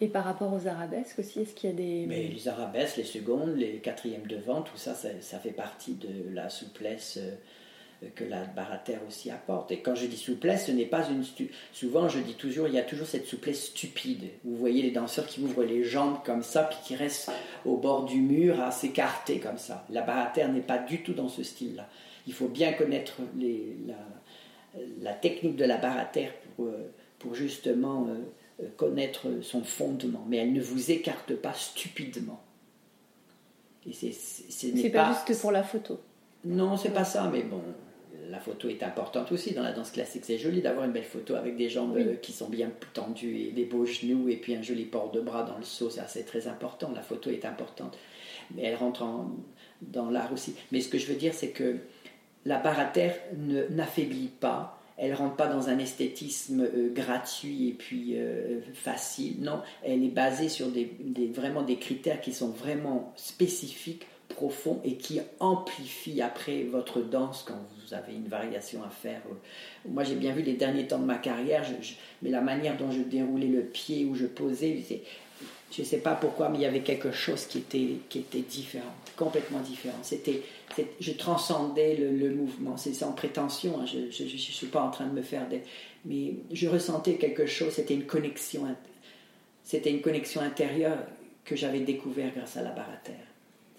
[SPEAKER 1] Et par rapport aux arabesques aussi, est-ce qu'il y a des...
[SPEAKER 2] Mais les arabesques, les secondes, les quatrièmes devant, tout ça, ça, fait partie de la souplesse que la barre à terre aussi apporte. Et quand je dis souplesse, ce n'est pas une... Souvent, je dis toujours, il y a toujours cette souplesse stupide. Vous voyez les danseurs qui ouvrent les jambes comme ça, puis qui restent au bord du mur à s'écarter comme ça. La barre à terre n'est pas du tout dans ce style-là. Il faut bien connaître les, la, technique de la barre à terre pour, euh, pour justement euh, connaître son fondement. Mais elle ne vous écarte pas stupidement.
[SPEAKER 1] Et c'est, pas, pas juste pour la photo.
[SPEAKER 2] Non, c'est pas ça, mais bon, la photo est importante aussi dans la danse classique. C'est joli d'avoir une belle photo avec des jambes euh, qui sont bien tendues et des beaux genoux et puis un joli port de bras dans le saut. Ça, c'est très important. La photo est importante. Mais elle rentre dans l'art aussi. Mais ce que je veux dire, c'est que la barre à terre n'affaiblit pas. Elle rentre pas dans un esthétisme euh, gratuit et puis euh, facile. Non, elle est basée sur des, vraiment des critères qui sont vraiment spécifiques profond et qui amplifie après votre danse quand vous avez une variation à faire. Moi, j'ai bien vu les derniers temps de ma carrière, mais la manière dont je déroulais le pied, où je posais, je ne sais pas pourquoi, mais il y avait quelque chose qui était, qui était différent, complètement différent. C'était, je transcendais le, mouvement. C'est sans prétention, hein. je ne suis pas en train de me faire des... Mais je ressentais quelque chose, c'était une connexion, c'était une connexion intérieure que j'avais découvert grâce à la terre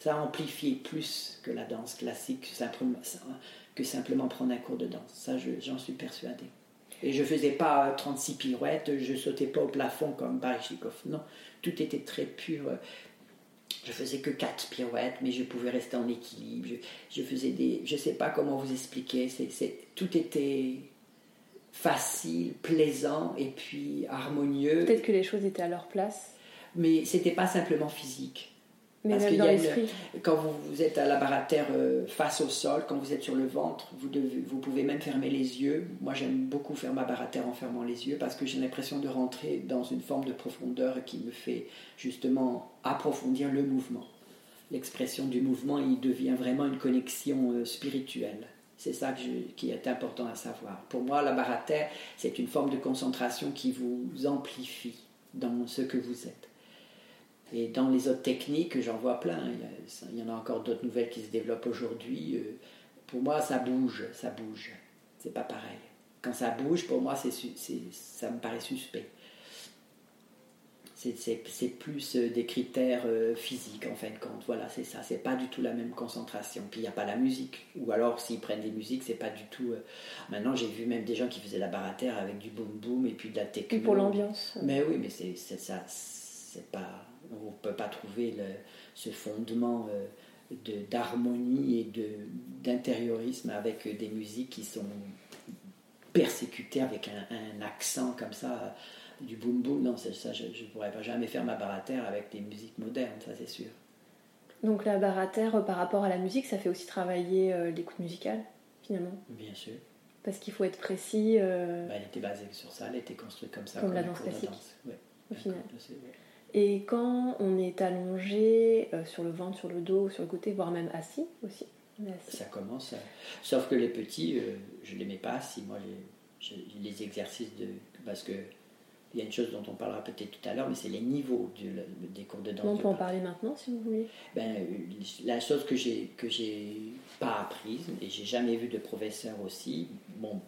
[SPEAKER 2] ça amplifié plus que la danse classique, que simplement prendre un cours de danse. Ça, j'en suis persuadé. Et je faisais pas 36 pirouettes, je sautais pas au plafond comme Baryshnikov. Non, tout était très pur. Je faisais que 4 pirouettes, mais je pouvais rester en équilibre. Je, faisais des. Je sais pas comment vous expliquer. C'est, tout était facile, plaisant et puis harmonieux.
[SPEAKER 1] Peut-être que les choses étaient à leur place.
[SPEAKER 2] Mais c'était pas simplement physique.
[SPEAKER 1] Parce y
[SPEAKER 2] quand vous, êtes à la barre à terre euh, face au sol, quand vous êtes sur le ventre, vous, devez, vous pouvez même fermer les yeux. Moi, j'aime beaucoup faire ma barre à terre en fermant les yeux parce que j'ai l'impression de rentrer dans une forme de profondeur qui me fait justement approfondir le mouvement. L'expression du mouvement, il devient vraiment une connexion euh, spirituelle. C'est ça qui est important à savoir. Pour moi, la barre à terre, c'est une forme de concentration qui vous amplifie dans ce que vous êtes. Et dans les autres techniques, j'en vois plein. Il y, en a encore d'autres nouvelles qui se développent aujourd'hui. Euh, pour moi, ça bouge, ça bouge. C'est pas pareil. Quand ça bouge, pour moi, c'est, ça me paraît suspect. C'est, plus euh, des critères euh, physiques en fin de compte. Voilà, c'est ça. C'est pas du tout la même concentration. Puis il n'y a pas la musique. Ou alors, s'ils prennent des musiques, c'est pas du tout. Maintenant, j'ai vu même des gens qui faisaient la barre à terre avec du boom boom et puis de la techno.
[SPEAKER 1] Et pour l'ambiance.
[SPEAKER 2] Mais oui, mais c'est, ça. C'est pas on ne peut pas trouver ce fondement euh, d'harmonie et d'intériorisme avec des musiques qui sont persécutées avec un, accent comme ça, du boom boom. Non, ça, je ne pourrais pas jamais faire ma baratère avec des musiques modernes, ça c'est sûr.
[SPEAKER 1] Donc la baratère, par rapport à la musique, ça fait aussi travailler euh, l'écoute musicale, finalement?
[SPEAKER 2] Bien sûr.
[SPEAKER 1] Parce qu'il faut être précis. Euh,
[SPEAKER 2] bah, elle était basée sur ça, elle était construite comme ça.
[SPEAKER 1] Comme, la danse classique. Au final. Et quand on est allongé euh, sur le ventre, sur le dos, sur le côté, voire même assis aussi.
[SPEAKER 2] Ça commence. Sauf que les petits, euh, je ne les mets pas assis. Moi, les exercices de. Parce que. Il y a une chose dont on parlera peut-être tout à l'heure, mais c'est les niveaux des cours de danse.
[SPEAKER 1] on peut en parler maintenant si vous voulez.
[SPEAKER 2] Ben, la chose que j'ai que j'ai pas apprise et j'ai jamais vu de professeur aussi. Bon,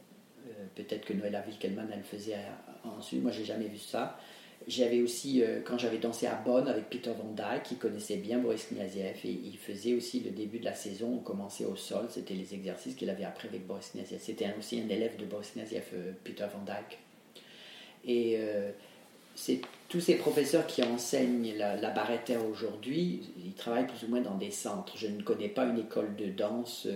[SPEAKER 2] euh, peut-être que Noëlla Wilkelman elle faisait ensuite. Moi, j'ai jamais vu ça. J'avais aussi, euh, quand j'avais dansé à Bonn avec Peter Van Dyke, qui connaissait bien Boris Kniaziev, et il faisait aussi le début de la saison, on commençait au sol, c'était les exercices qu'il avait appris avec Boris Kniaziev. C'était aussi un élève de Boris Kniaziev, euh, Peter Van Dyke. Et euh, c'est tous ces professeurs qui enseignent la, la barre aujourd'hui, ils travaillent plus ou moins dans des centres. Je ne connais pas une école de danse,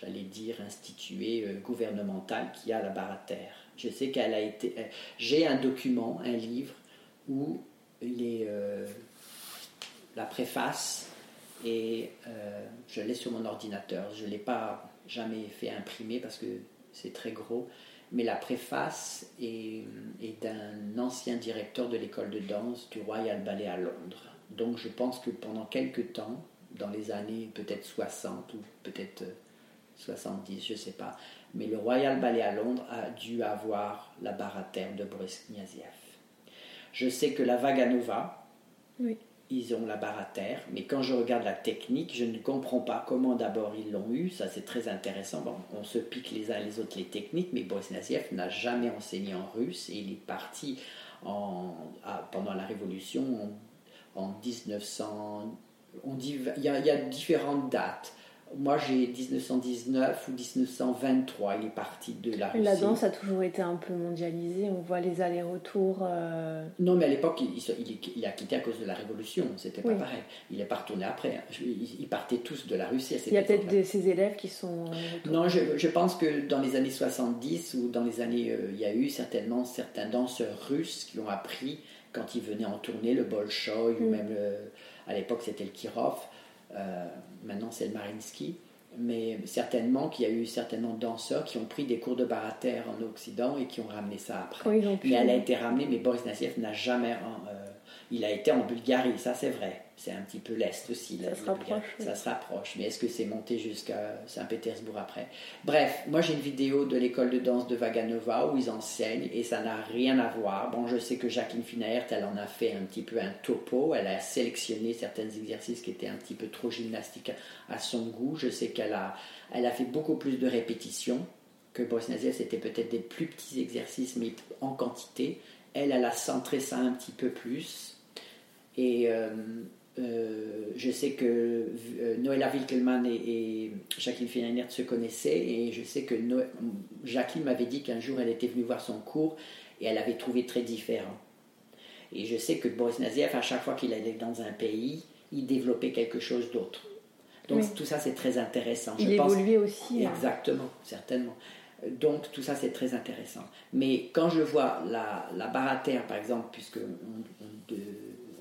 [SPEAKER 2] j'allais dire, instituée, gouvernementale, qui a la barre à terre. Je sais qu'elle a été. J'ai un document, un livre où euh, la préface et euh, je l'ai sur mon ordinateur. Je ne l'ai pas jamais fait imprimer parce que c'est très gros, mais la préface est, d'un ancien directeur de l'école de danse du Royal Ballet à Londres. Donc je pense que pendant quelques temps, dans les années peut-être 60 ou peut-être 70, je ne sais pas, mais le Royal Ballet à Londres a dû avoir la barre à terre de Boris Kniaziev. Je sais que la Vaganova,
[SPEAKER 1] oui.
[SPEAKER 2] ils ont la barre à terre, mais quand je regarde la technique, je ne comprends pas comment d'abord ils l'ont eu. Ça, c'est très intéressant. Bon, on se pique les uns les autres les techniques, mais Boris Nassiev n'a jamais enseigné en russe et il est parti en, pendant la Révolution en, 1900. On dit, il, y a, il y a différentes dates. Moi, j'ai 1919 ou 1923, il est parti de la Russie.
[SPEAKER 1] La danse a toujours été un peu mondialisée, on voit les allers-retours. Euh,
[SPEAKER 2] non, mais à l'époque, il, a quitté à cause de la Révolution, c'était pas pareil. Il n'est pas retourné après. Ils partaient tous de la Russie à
[SPEAKER 1] Il y a peut-être de ses élèves qui sont.
[SPEAKER 2] Non, je, pense que dans les années 70 ou dans les années. Euh, il y a eu certainement certains danseurs russes qui ont appris, quand ils venaient en tournée, le Bolshoi ou mm. même à l'époque c'était le Kirov euh, maintenant, c'est le Marinsky. Mais certainement qu'il y a eu certainement danseurs qui ont pris des cours de barater en Occident et qui ont ramené ça après. mais elle a été ramenée, mais Boris Nassiev n'a jamais. Euh, il a été en Bulgarie, ça c'est vrai c'est un petit peu l'Est aussi.
[SPEAKER 1] Ça se rapproche.
[SPEAKER 2] Ça se rapproche. Mais est-ce que c'est monté jusqu'à Saint-Pétersbourg après? Bref, moi j'ai une vidéo de l'école de danse de Vaganova où ils enseignent et ça n'a rien à voir. Bon, je sais que Jacqueline Finaert, elle en a fait un petit peu un topo. Elle a sélectionné certains exercices qui étaient un petit peu trop gymnastiques à son goût. Je sais qu'elle a, elle a fait beaucoup plus de répétitions que Bosnaziev. C'était peut-être des plus petits exercices, mais en quantité. Elle, elle a centré ça un petit peu plus. Et. Euh, euh, je sais que euh, Noëlla Wilkelmann et, Jacqueline Finanert se connaissaient et je sais que Jacqueline m'avait dit qu'un jour elle était venue voir son cours et elle avait trouvé très différent. Et je sais que Boris Naziev, à chaque fois qu'il allait dans un pays, il développait quelque chose d'autre. Donc tout ça c'est très intéressant.
[SPEAKER 1] Il évoluait aussi.
[SPEAKER 2] Hein. Exactement, certainement. Donc tout ça c'est très intéressant. Mais quand je vois la, la baraterre par exemple, puisque on, on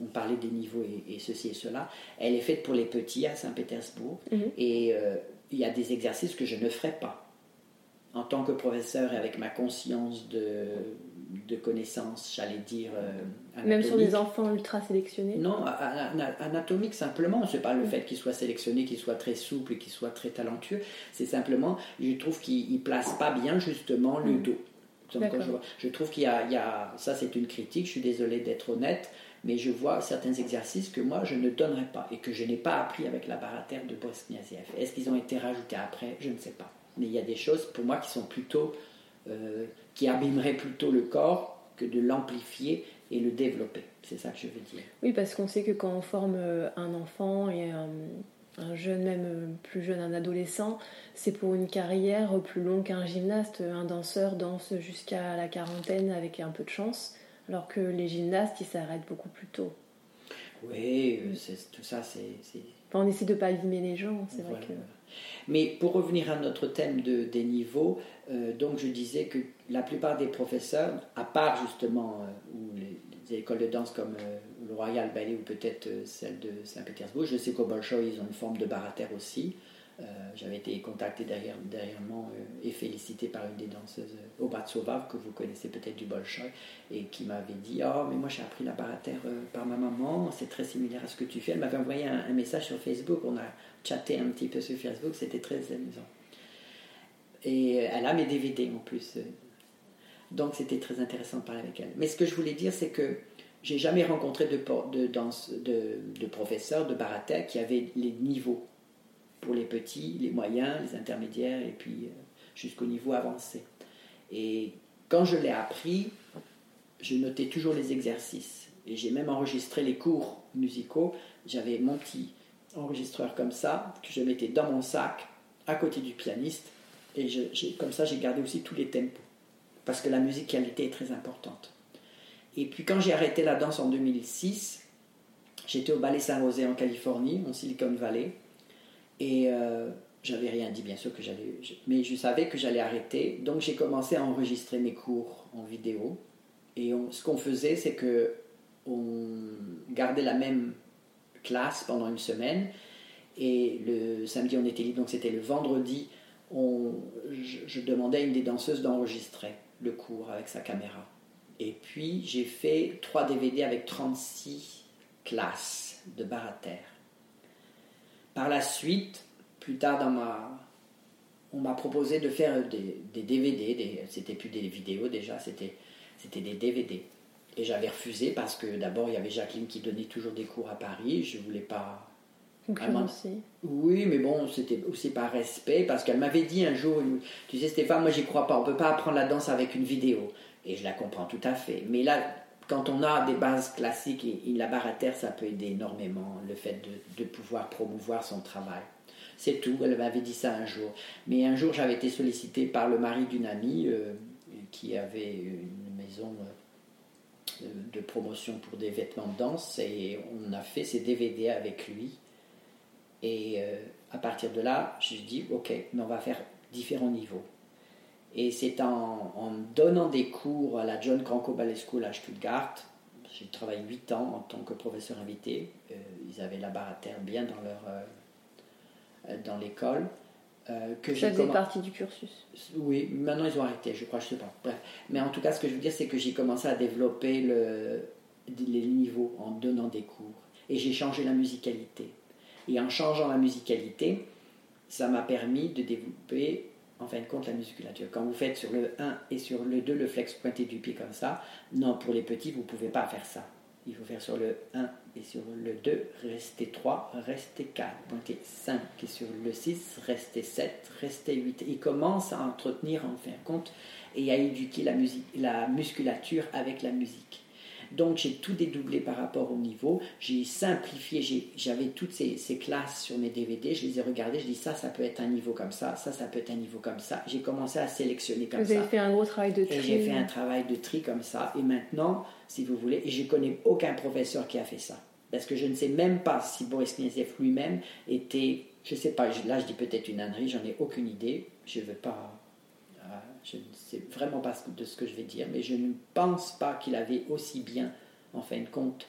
[SPEAKER 2] parlait des niveaux et, ceci et cela. Elle est faite pour les petits à Saint-Pétersbourg mhm. et euh, il y a des exercices que je ne ferai pas. En tant que professeur et avec ma conscience de, de connaissances, j'allais dire.
[SPEAKER 1] Euh, Même sur des enfants ultra sélectionnés?
[SPEAKER 2] Non, anatomique simplement. Ce n'est pas le mhm. fait qu'ils soient sélectionnés, qu'ils soient très souples et qu'ils soient très talentueux. C'est simplement, je trouve qu'ils ne placent pas bien justement le mhm. dos. je, trouve qu'il y, y, a. Ça, c'est une critique, je suis désolée d'être honnête mais je vois certains exercices que moi je ne donnerai pas et que je n'ai pas appris avec la baratère de Bosniaziev. Est-ce qu'ils ont été rajoutés après? Je ne sais pas. Mais il y a des choses pour moi qui sont plutôt. Euh, qui abîmeraient plutôt le corps que de l'amplifier et le développer. C'est ça que je veux dire.
[SPEAKER 1] Oui, parce qu'on sait que quand on forme euh, un enfant et un, un jeune, même euh, plus jeune, un adolescent, c'est pour une carrière plus longue qu'un gymnaste. Un danseur danse jusqu'à la quarantaine avec un peu de chance alors que les gymnastes, ils s'arrêtent beaucoup plus tôt.
[SPEAKER 2] Oui, euh, tout ça, c'est...
[SPEAKER 1] on essaie de ne pas abîmer les gens, c'est vrai que...
[SPEAKER 2] Mais pour revenir à notre thème de, des niveaux, euh, donc je disais que la plupart des professeurs, à part justement euh, les, écoles de danse comme le Royal Ballet ou peut-être celle de Saint-Pétersbourg, je sais qu'au Bolshoi, ils ont une forme de barater aussi. Euh, j'avais été contacté derrière, dernièrement euh, et félicité par une des danseuses, euh, Obatsova, que vous connaissez peut-être du Bolshoi, et qui m'avait dit Oh, mais moi j'ai appris la barater par ma maman, c'est très similaire à ce que tu fais. Elle m'avait envoyé un, message sur Facebook, on a chatté un petit peu sur Facebook, c'était très amusant. Et elle a mes DVD en plus. Donc c'était très intéressant de parler avec elle. Mais ce que je voulais dire, c'est que j'ai jamais rencontré de, danse, de, barater qui avaient les niveaux pour les petits, les moyens, les intermédiaires et puis euh, jusqu'au niveau avancé. Et quand je l'ai appris, je notais toujours les exercices. Et j'ai même enregistré les cours musicaux. J'avais mon petit enregistreur comme ça, que je mettais dans mon sac, à côté du pianiste. Et comme ça, j'ai gardé aussi tous les tempos. Parce que la musicalité est très importante. Et puis quand j'ai arrêté la danse en 2006, j'étais au Ballet Saint-Rosé en Californie, en Silicon Valley. Et euh, j'avais rien dit, bien sûr, que j'allais. Mais je savais que j'allais arrêter. Donc j'ai commencé à enregistrer mes cours en vidéo. Et ce qu'on faisait, c'est que on gardait la même classe pendant une semaine. Et le samedi, on était libre, donc c'était le vendredi. On, je, demandais à une des danseuses d'enregistrer le cours avec sa caméra. Et puis j'ai fait trois DVD avec 36 classes de barater. Par la suite, plus tard dans ma... On m'a proposé de faire des, DVD, des... c'était plus des vidéos déjà, c'était, c'était des DVD. Et j'avais refusé parce que d'abord il y avait Jacqueline qui donnait toujours des cours à Paris, je voulais pas... Oui, mais bon, c'était aussi par respect, parce qu'elle m'avait dit un jour, tu sais Stéphane, moi j'y crois pas, on peut pas apprendre la danse avec une vidéo. Et je la comprends tout à fait. Mais là, quand on a des bases classiques et, la barre à terre, ça peut aider énormément le fait de, pouvoir promouvoir son travail. C'est tout, elle m'avait dit ça un jour. Mais un jour, j'avais été sollicité par le mari d'une amie euh, qui avait une maison euh, de promotion pour des vêtements de danse et on a fait ses DVD avec lui. Et euh, à partir de là, je dis ok, mais on va faire différents niveaux. Et c'est en, en, donnant des cours à la John Cranko Ballet School à Stuttgart. J'ai travaillé 8 ans en tant que professeur invité. ils avaient la barre à terre bien dans leur euh, dans l'école.
[SPEAKER 1] Euh, que Ça faisait partie du cursus.
[SPEAKER 2] Oui, maintenant ils ont arrêté, je crois, je sais pas. Bref. Mais en tout cas, ce que je veux dire, c'est que j'ai commencé à développer le, les niveaux en donnant des cours. Et j'ai changé la musicalité. Et en changeant la musicalité, ça m'a permis de développer, en fin de compte, la musculature. Quand vous faites sur le 1 et sur le 2 le flex pointé du pied comme ça, non, pour les petits, vous ne pouvez pas faire ça. Il faut faire sur le 1 et sur le 2, restez 3, restez 4, pointez 5 et sur le 6, restez 7, restez 8. Il commence à entretenir en fin de compte et à éduquer la musculature avec la musique. Donc j'ai tout dédoublé par rapport au niveau, j'ai simplifié, j'avais toutes ces, classes sur mes DVD, je les ai regardées, je dis ça, ça peut être un niveau comme ça, ça, ça peut être un niveau comme ça. J'ai commencé à sélectionner comme ça.
[SPEAKER 1] Vous avez fait un gros travail de tri.
[SPEAKER 2] Et j'ai fait un travail de tri comme ça. Et maintenant, si vous voulez, et je connais aucun professeur qui a fait ça. Parce que je ne sais même pas si Boris Kniezev lui-même était, je ne sais pas, là je dis peut-être une ânerie, j'en ai aucune idée, je ne veux pas je ne sais vraiment pas de ce que je vais dire, mais je ne pense pas qu'il avait aussi bien, en fin de compte,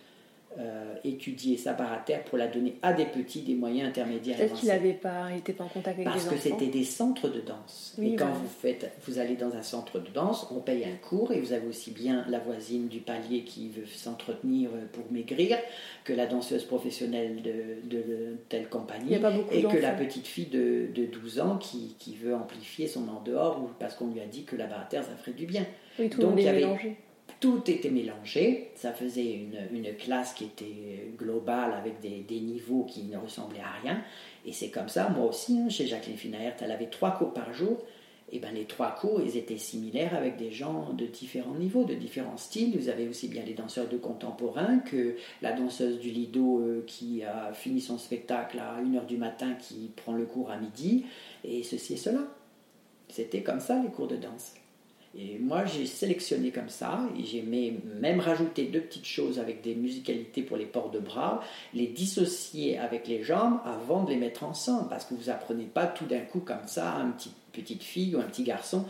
[SPEAKER 2] euh, étudier sa barre à terre pour la donner à des petits, des moyens intermédiaires.
[SPEAKER 1] Peut-être qu'il n'avait pas, pas en contact avec
[SPEAKER 2] Parce
[SPEAKER 1] des
[SPEAKER 2] enfants. Parce que c'était des centres de danse. et quand vous faites, vous allez dans un centre de danse, on paye un cours et vous avez aussi bien la voisine du palier qui veut s'entretenir pour maigrir que la danseuse professionnelle de, de, telle compagnie et que la petite fille de, de 12 ans qui, qui, veut amplifier son en dehors parce qu'on lui a dit que la barre à terre ça ferait du bien.
[SPEAKER 1] Oui, tout Donc il y avait mélangé
[SPEAKER 2] tout était mélangé. Ça faisait une, classe qui était globale avec des, niveaux qui ne ressemblaient à rien. Et c'est comme ça, moi aussi, hein, chez Jacqueline Finaert, elle avait trois cours par jour. Et ben les trois cours, ils étaient similaires avec des gens de différents niveaux, de différents styles. Vous avez aussi bien les danseurs de contemporain que la danseuse du Lido euh, qui a fini son spectacle à 1h du matin qui prend le cours à midi, et ceci et cela. C'était comme ça les cours de danse. Et moi, j'ai sélectionné comme ça, et j'ai même rajouté deux petites choses avec des musicalités pour les ports de bras, les dissocier avec les jambes avant de les mettre ensemble, parce que vous apprenez pas tout d'un coup comme ça à une petite, fille ou un petit garçon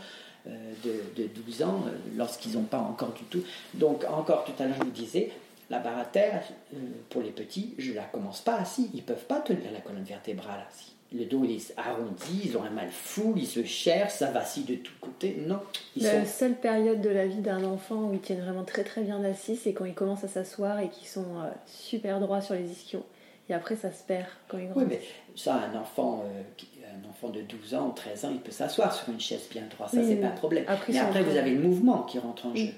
[SPEAKER 2] euh, de, de, 12 ans, euh, lorsqu'ils n'ont pas encore du tout. Donc, encore tout à l'heure, je vous disais, la barre à terre, euh, pour les petits, je la commence pas assis, ils peuvent pas tenir la colonne vertébrale assis le dos il est arrondi, ils ont un mal fou, ils se cherchent, ça vacille de tous côtés. Non.
[SPEAKER 1] la seule période de la vie d'un enfant où ils tiennent vraiment très très bien assis, c'est quand ils commencent à s'asseoir et qu'ils sont euh, super droits sur les ischios. Et après, ça se perd quand ils
[SPEAKER 2] Oui, mais ça, un enfant, euh, un enfant de 12 ans ou 13 ans, il peut s'asseoir sur une chaise bien droite, ça, c'est pas un problème. mais après, vous avez le mouvement qui rentre en jeu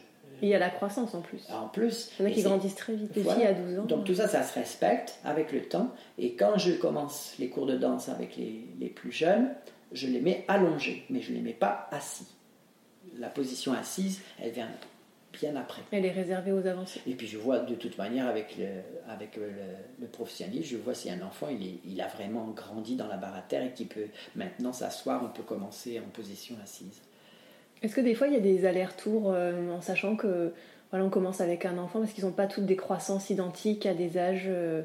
[SPEAKER 1] il y a la croissance en plus.
[SPEAKER 2] En plus.
[SPEAKER 1] Il y en a qui grandissent très vite. aussi à 12 ans.
[SPEAKER 2] Donc tout ça, ça se respecte avec le temps. Et quand je commence les cours de danse avec les, les plus jeunes, je les mets allongés, mais je ne les mets pas assis. La position assise, elle vient bien après.
[SPEAKER 1] Elle est réservée aux avancées.
[SPEAKER 2] Et puis je vois de toute manière avec le, avec le, le professionnalisme, je vois si un enfant il, est, il a vraiment grandi dans la barre à terre et qu'il peut maintenant s'asseoir, on peut commencer en position assise.
[SPEAKER 1] Est-ce que des fois il y a des allers-retours euh, en sachant que voilà, on commence avec un enfant parce qu'ils n'ont pas toutes des croissances identiques à des âges. Euh,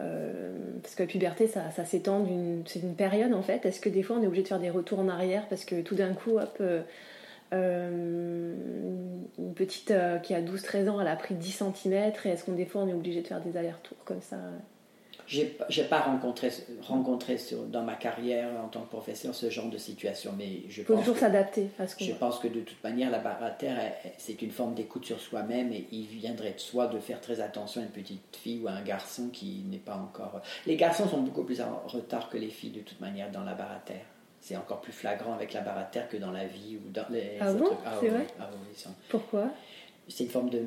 [SPEAKER 1] euh, parce que la puberté, ça, s'étend, c'est une période en fait. Est-ce que des fois on est obligé de faire des retours en arrière parce que tout d'un coup, hop, une petite qui a 12-13 ans, elle a pris 10 cm et est-ce qu'on des fois on est obligé de faire des allers-retours comme ça?
[SPEAKER 2] J'ai pas rencontré, rencontré dans ma carrière en tant que professeur ce genre de situation, mais je
[SPEAKER 1] faut toujours s'adapter
[SPEAKER 2] Je pense que de toute manière, la barre à terre, c'est une forme d'écoute sur soi-même et il viendrait de soi de faire très attention à une petite fille ou à un garçon qui n'est pas encore. Les garçons sont beaucoup plus en retard que les filles de toute manière dans la barre à terre. C'est encore plus flagrant avec la barre à terre que dans la vie ou dans les.
[SPEAKER 1] Ah bon? ah, C'est vrai? ah Pourquoi?
[SPEAKER 2] C'est une forme de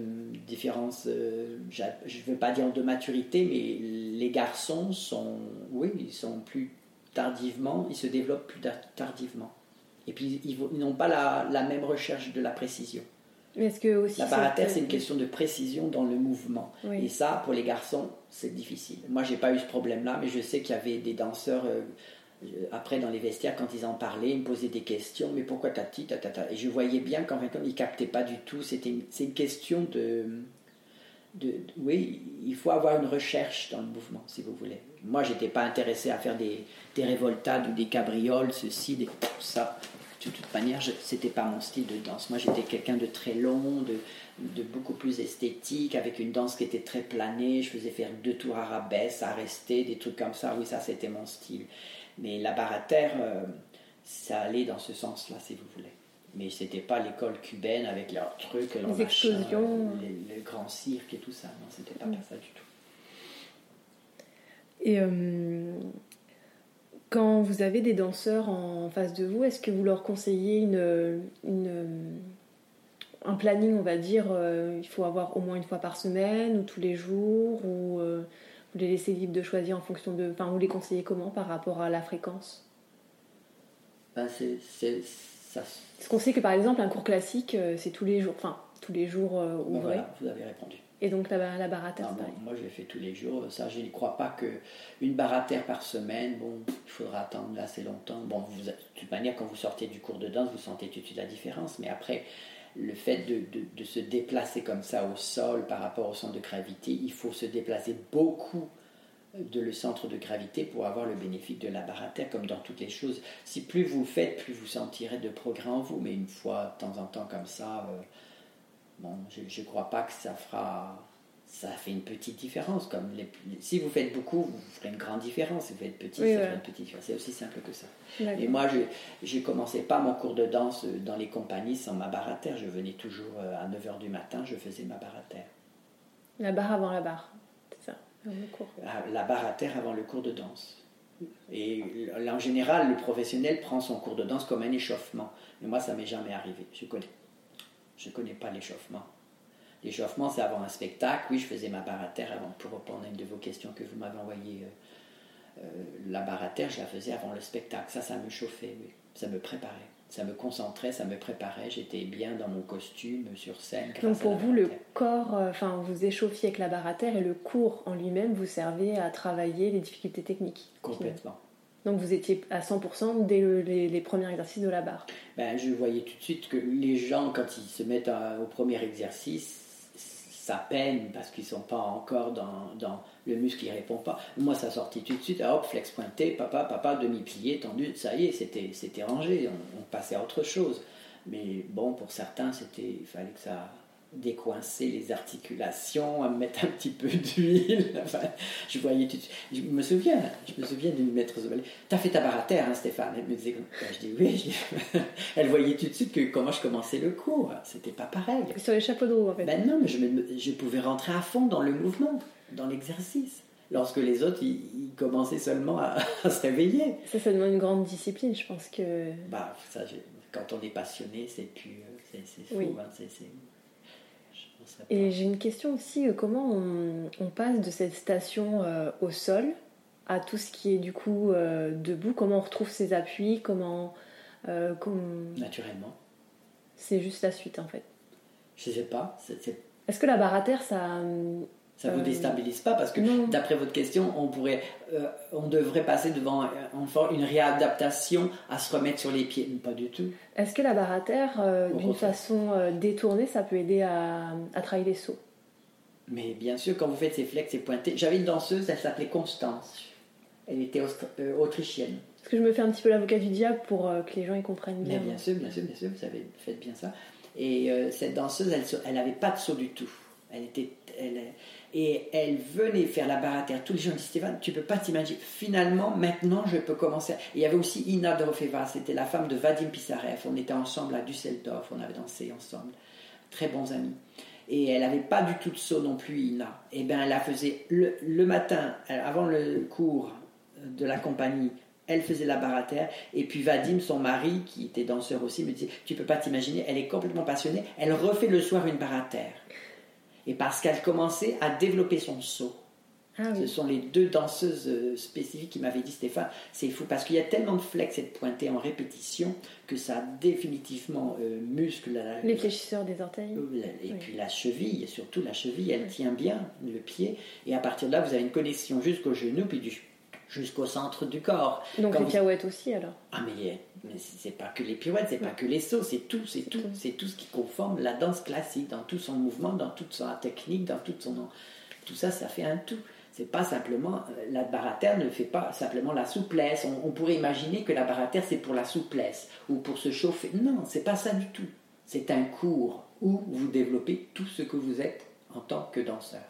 [SPEAKER 2] différence, euh, je ne veux pas dire de maturité, mais les garçons sont, oui, ils sont plus tardivement, ils se développent plus tardivement. Et puis, ils, n'ont pas la, même recherche de la précision.
[SPEAKER 1] Mais est-ce que aussi
[SPEAKER 2] la barre c'est une question de précision dans le mouvement. Et ça, pour les garçons, c'est difficile. Moi, j'ai pas eu ce problème-là, mais je sais qu'il y avait des danseurs. Euh, après, dans les vestiaires, quand ils en parlaient, ils me posaient des questions. Mais pourquoi tati, tata, Et je voyais bien qu'en fait, ils ne captaient pas du tout. C'était c'est une question de, de, Oui, il faut avoir une recherche dans le mouvement, si vous voulez. Moi, j'étais pas intéressé à faire des, des révoltades ou des cabrioles, ceci, des, ça. De toute manière, c'était pas mon style de danse. Moi, j'étais quelqu'un de très long, de, de beaucoup plus esthétique, avec une danse qui était très planée. Je faisais faire deux tours arabesques, à rester, des trucs comme ça. Oui, ça, c'était mon style. Mais la barre à terre, euh, ça allait dans ce sens-là, si vous voulez. Mais c'était pas l'école cubaine avec leurs trucs, leurs
[SPEAKER 1] les explosions,
[SPEAKER 2] les, grands cirques et tout ça. Non, c'était pas, ça du tout.
[SPEAKER 1] Et euh, quand vous avez des danseurs en face de vous, est-ce que vous leur conseillez une, une, un planning, on va dire, euh, il faut avoir au moins une fois par semaine ou tous les jours ou les laissez libres de choisir en fonction de. Enfin, vous les conseillez comment par rapport à la fréquence?
[SPEAKER 2] Ben, c'est, ça...
[SPEAKER 1] Parce qu'on sait que par exemple, un cours classique, euh, c'est tous les jours, enfin, tous les jours euh, ben ouvrés.
[SPEAKER 2] voilà, vous avez répondu.
[SPEAKER 1] Et donc la, la barre à terre,
[SPEAKER 2] Moi, je l'ai fait tous les jours. Ça, je ne crois pas qu'une barre à terre par semaine, bon, il faudra attendre assez longtemps. Bon, vous, de toute manière, quand vous sortez du cours de danse, vous sentez tout de suite la différence. Mais après, le fait de, se déplacer comme ça au sol par rapport au centre de gravité, il faut se déplacer beaucoup de le centre de gravité pour avoir le bénéfice de la barre à terre, comme dans toutes les choses. Si plus vous faites, plus vous sentirez de progrès en vous, mais une fois de temps en temps comme ça, euh, bon, je ne crois pas que ça fera ça fait une petite différence. Comme si vous faites beaucoup, vous ferez une grande différence. Si vous faites petit, ça fait une petite différence. C'est aussi simple que ça. Et moi, je ne commençais pas mon cours de danse dans les compagnies sans ma barre à terre. Je venais toujours euh, à 9h du matin, je faisais ma barre à terre.
[SPEAKER 1] La barre avant la barre, c'est ça,
[SPEAKER 2] ah, La barre à terre avant le cours de danse. Et en général, le professionnel prend son cours de danse comme un échauffement. Mais moi, ça m'est jamais arrivé. Je connais. Je connais pas l'échauffement. L'échauffement, c'est avant un spectacle. Oui, je faisais ma barre à terre avant, pour répondre à une de vos questions que vous m'avez envoyée. Euh, euh, la barre à terre, je la faisais avant le spectacle. Ça, ça me chauffait, oui. Ça me préparait. Ça me concentrait, ça me préparait. J'étais bien dans mon costume, sur scène.
[SPEAKER 1] Donc pour vous, le corps, euh, enfin, vous échauffiez avec la barre à terre et le cours en lui-même vous servait à travailler les difficultés techniques.
[SPEAKER 2] Complètement.
[SPEAKER 1] Donc vous étiez à 100% dès les, les, premiers exercices de la barre.
[SPEAKER 2] Ben, je voyais tout de suite que les gens, quand ils se mettent au premier exercice, ça peine parce qu'ils sont pas encore dans, dans le muscle, il répond pas. Moi, ça sortit tout de suite, hop, flex pointé, papa, papa, demi-plié, tendu, ça y est, c'était, rangé, on, on, passait à autre chose. Mais bon, pour certains, c'était, il fallait que ça, décoincer les articulations, à me mettre un petit peu d'huile. Enfin, je voyais tout Je me souviens, je me souviens d'une maîtresse de T'as fait ta barre à terre, hein, Stéphane Elle me disait, ben, je dis oui. Elle voyait tout de suite que comment je commençais le cours. C'était pas pareil.
[SPEAKER 1] Sur les chapeaux de roue, en fait.
[SPEAKER 2] Ben non, mais je, je pouvais rentrer à fond dans le mouvement, dans l'exercice. Lorsque les autres, ils, commençaient seulement à, se réveiller.
[SPEAKER 1] Ça, ça demande une grande discipline, je pense que.
[SPEAKER 2] Bah, ça, quand on est passionné, c'est plus. Euh, c'est fou, hein, c'est
[SPEAKER 1] et j'ai une question aussi, euh, comment on, passe de cette station euh, au sol à tout ce qui est du coup euh, debout? Comment on retrouve ses appuis? Comment
[SPEAKER 2] Naturellement.
[SPEAKER 1] C'est juste la suite en fait.
[SPEAKER 2] Je sais pas.
[SPEAKER 1] Est-ce que la barre à terre, ça,
[SPEAKER 2] ça ne vous euh, déstabilise pas parce que d'après votre question, on pourrait, euh, on devrait passer devant une réadaptation à se remettre sur les pieds. Pas du tout.
[SPEAKER 1] Est-ce que la barre à terre, euh, d'une façon détournée, ça peut aider à, à travailler les sauts?
[SPEAKER 2] Mais bien sûr, quand vous faites ces flex et pointés. J'avais une danseuse, elle s'appelait Constance. Elle était autrichienne.
[SPEAKER 1] Est-ce que je me fais un petit peu l'avocat du diable pour que les gens y comprennent bien.
[SPEAKER 2] bien sûr, bien sûr, bien sûr, vous avez fait bien ça. Et cette danseuse, elle n'avait pas de saut du tout. Elle était, elle, et elle venait faire la barre à terre. Tous les gens disaient Stéphane, tu peux pas t'imaginer. Finalement, maintenant, je peux commencer. il y avait aussi Ina Dorofeva, c'était la femme de Vadim Pissarev. On était ensemble à Düsseldorf, on avait dansé ensemble. Très bons amis. Et elle n'avait pas du tout de saut non plus, Ina. Et eh bien, elle la faisait le, matin, avant le cours de la compagnie, elle faisait la barre à terre. Et puis Vadim, son mari, qui était danseur aussi, me disait Tu peux pas t'imaginer, elle est complètement passionnée. Elle refait le soir une barre à terre et parce qu'elle commençait à développer son saut. Ah Ce sont les deux danseuses euh, spécifiques qui m'avaient dit Stéphane, c'est fou parce qu'il y a tellement de flex et de pointés en répétition que ça définitivement euh, muscle la,
[SPEAKER 1] les fléchisseurs des orteils.
[SPEAKER 2] Et puis la cheville, surtout la cheville, elle tient bien le pied et à partir de là vous avez une connexion jusqu'au genou puis du jusqu'au centre du corps.
[SPEAKER 1] Donc
[SPEAKER 2] Quand
[SPEAKER 1] les
[SPEAKER 2] vous-
[SPEAKER 1] pirouettes aussi alors
[SPEAKER 2] Ah mais, mais c'est pas que les pirouettes, c'est pas que les sauts, c'est tout, c'est tout,
[SPEAKER 1] Tout.
[SPEAKER 2] c'est tout ce qui conforme la danse classique dans tout son mouvement, dans toute sa technique, dans toute son tout ça, ça fait un tout. C'est pas simplement euh, la terre ne fait pas simplement la souplesse. On, on pourrait imaginer que la terre c'est pour la souplesse ou pour se chauffer. Non, c'est pas ça du tout. C'est un cours où vous développez tout ce que vous êtes en tant que danseur.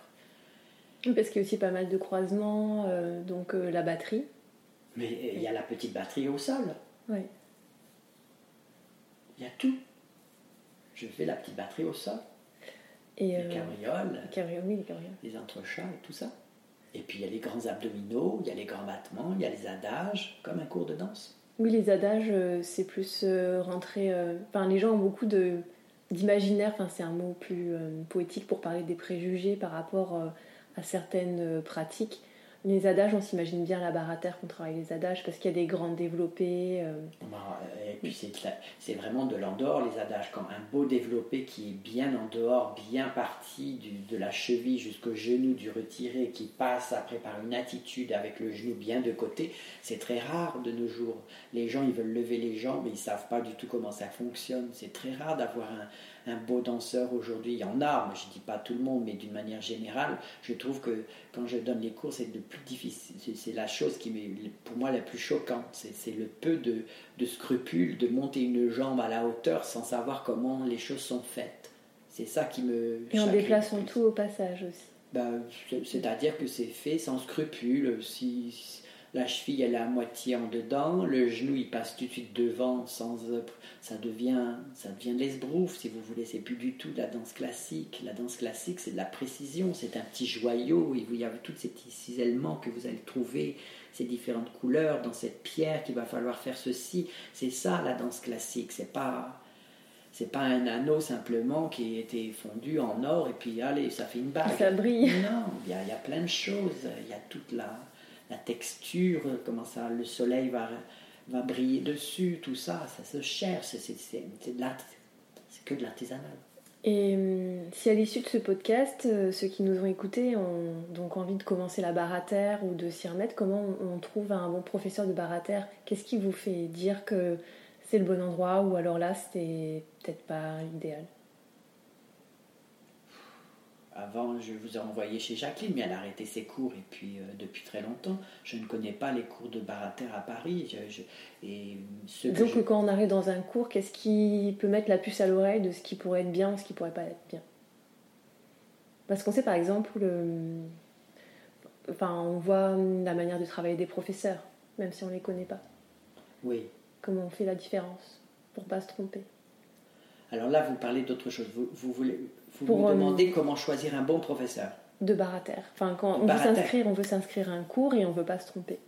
[SPEAKER 1] Parce qu'il y a aussi pas mal de croisements, euh, donc euh, la batterie.
[SPEAKER 2] Mais il y a la petite batterie au sol.
[SPEAKER 1] Oui.
[SPEAKER 2] Il y a tout. Je fais la petite batterie au sol.
[SPEAKER 1] Et
[SPEAKER 2] Les
[SPEAKER 1] euh,
[SPEAKER 2] cabrioles.
[SPEAKER 1] carré- oui, les carrioles.
[SPEAKER 2] les entrechats et tout ça. Et puis il y a les grands abdominaux, il y a les grands battements, il y a les adages, comme un cours de danse.
[SPEAKER 1] Oui, les adages, c'est plus rentrer. Enfin, les gens ont beaucoup de d'imaginaire. Enfin, c'est un mot plus poétique pour parler des préjugés par rapport à certaines euh, pratiques. Les adages, on s'imagine bien la barre à terre qu'on travaille les adages parce qu'il y a des grands développés. euh,
[SPEAKER 2] Bah, Et puis c'est vraiment de l'en dehors, les adages, quand un beau développé qui est bien en dehors, bien parti de la cheville jusqu'au genou du retiré, qui passe après par une attitude avec le genou bien de côté, c'est très rare de nos jours. Les gens, ils veulent lever les jambes, mais ils savent pas du tout comment ça fonctionne. C'est très rare d'avoir un, un beau danseur aujourd'hui. Il y en a, mais je dis pas tout le monde, mais d'une manière générale, je trouve que quand je donne les cours, c'est le plus difficile. c'est- la chose qui m'est pour moi la plus choquante. C'est le peu de, de scrupules de monter une jambe à la hauteur sans savoir comment les choses sont faites. C'est ça qui me.
[SPEAKER 1] Et en déplaçant tout au passage aussi.
[SPEAKER 2] Ben, c'est- C'est-à-dire que c'est fait sans scrupule. Si si la cheville elle est à moitié en dedans, le genou il passe tout de suite devant, sans, ça devient, ça devient de l'esbrouf si vous voulez. C'est plus du tout de la danse classique. La danse classique c'est de la précision, c'est un petit joyau. Et vous y avez tous ces petits que vous allez trouver, ces différentes couleurs dans cette pierre qu'il va falloir faire ceci. C'est ça la danse classique. C'est pas c'est pas un anneau simplement qui a été fondu en or et puis allez, ça fait une bague.
[SPEAKER 1] Ça brille.
[SPEAKER 2] Non, il y, a, il y a plein de choses. Il y a toute la, la texture, comment ça, le soleil va, va briller dessus, tout ça, ça se cherche. C'est, c'est, que de l'artisanal.
[SPEAKER 1] Et hum, si à l'issue de ce podcast, euh, ceux qui nous ont écoutés ont donc envie de commencer la barre à terre ou de s'y remettre, comment on trouve un bon professeur de barre à terre? Qu'est-ce qui vous fait dire que c'est le bon endroit ou alors là c'était peut-être pas l'idéal
[SPEAKER 2] Avant, je vous ai envoyé chez Jacqueline, mais elle a arrêté ses cours et puis euh, depuis très longtemps. Je ne connais pas les cours de barater à Paris. Je- je- et
[SPEAKER 1] Donc
[SPEAKER 2] je-
[SPEAKER 1] quand on arrive dans un cours, qu'est-ce qui peut mettre la puce à l'oreille de ce qui pourrait être bien ou ce qui pourrait pas être bien? Parce qu'on sait par exemple, le- enfin on voit la manière de travailler des professeurs, même si on les connaît pas.
[SPEAKER 2] Oui.
[SPEAKER 1] Comment on fait la différence pour pas se tromper?
[SPEAKER 2] Alors là, vous parlez d'autre chose. Vous, vous voulez, vous
[SPEAKER 1] Pour,
[SPEAKER 2] me
[SPEAKER 1] euh,
[SPEAKER 2] demandez comment choisir un bon professeur.
[SPEAKER 1] De terre. Enfin, quand on veut s'inscrire, on veut s'inscrire à un cours et on veut pas se tromper.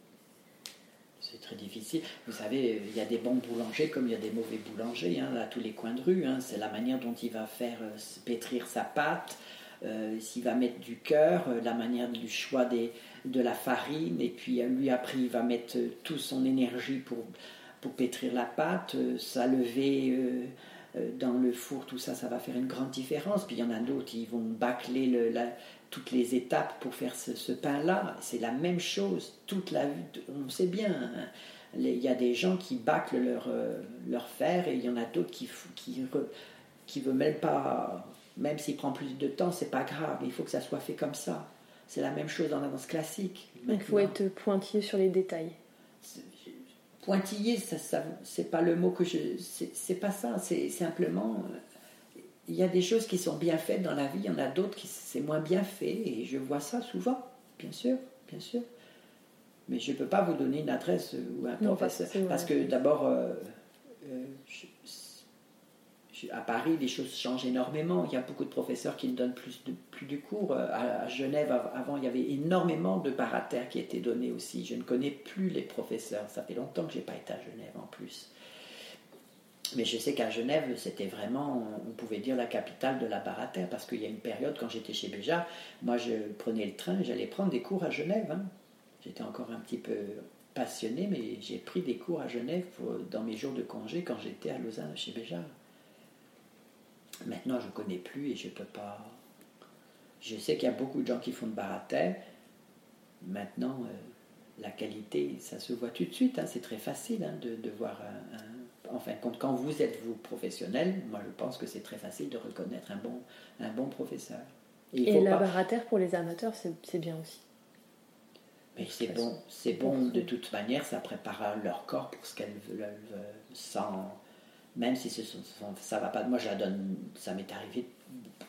[SPEAKER 2] C'est très difficile. Vous savez, il y a des bons boulangers comme il y a des mauvais boulangers, hein, à tous les coins de rue. hein. C'est la manière dont il va faire euh, pétrir sa pâte, euh, s'il va mettre du cœur, euh, la manière du choix des, de la farine, et puis euh, lui après il va mettre euh, toute son énergie pour, pour pétrir la pâte, euh, sa levée euh, euh, dans le four, tout ça, ça va faire une grande différence. Puis il y en a d'autres, ils vont bâcler le- la- toutes les étapes pour faire ce, ce pain-là. C'est la même chose, toute la on sait bien. hein. Il y a des gens qui bâclent leur, euh, leur fer et il y en a d'autres qui qui, qui veulent même pas, même s'il prend plus de temps, c'est pas grave, il faut que ça soit fait comme ça. C'est la même chose dans la danse classique.
[SPEAKER 1] Il faut être pointillé sur les détails.
[SPEAKER 2] Pointillé, ça, ça- c'est pas le mot que je. C'est pas ça, c'est simplement. euh, Il y a des choses qui sont bien faites dans la vie, il y en a d'autres qui c'est moins bien fait, et je vois ça souvent, bien sûr, bien sûr. Mais je ne peux pas vous donner une adresse ou un
[SPEAKER 1] Non,
[SPEAKER 2] professeur. Parce que d'abord, euh, euh, à Paris, les choses changent énormément. Il y a beaucoup de professeurs qui ne donnent plus de cours. Euh, À, Genève, av- avant, il y avait énormément de parataires qui étaient donnés aussi. Je ne connais plus les professeurs. Ça fait longtemps que je n'ai pas été à Genève en plus. Mais je sais qu'à Genève, c'était vraiment, on pouvait dire, la capitale de la baratère, parce qu'il y a une période, quand j'étais chez Béja, moi je prenais le train, j'allais prendre des cours à Genève. hein. J'étais encore un petit peu passionné, mais j'ai pris des cours à Genève pour- dans mes jours de congé quand j'étais à Lausanne chez Béja. Maintenant, je ne connais plus et je ne peux pas. Je sais qu'il y a beaucoup de gens qui font de baratère. Maintenant, euh, la qualité, ça se voit tout de suite. Hein. c'est très facile hein, de, de, voir un, Enfin, quand vous êtes vous professionnel, moi je pense que c'est très facile de reconnaître un bon, un bon professeur.
[SPEAKER 1] Et, la barre à terre pour les amateurs, c'est bien aussi.
[SPEAKER 2] Mais c'est bon, c'est bon de toute manière, ça prépare leur corps pour ce qu'elles veulent, sans, même si ce sont, ça va pas. Moi, je la donne, ça m'est arrivé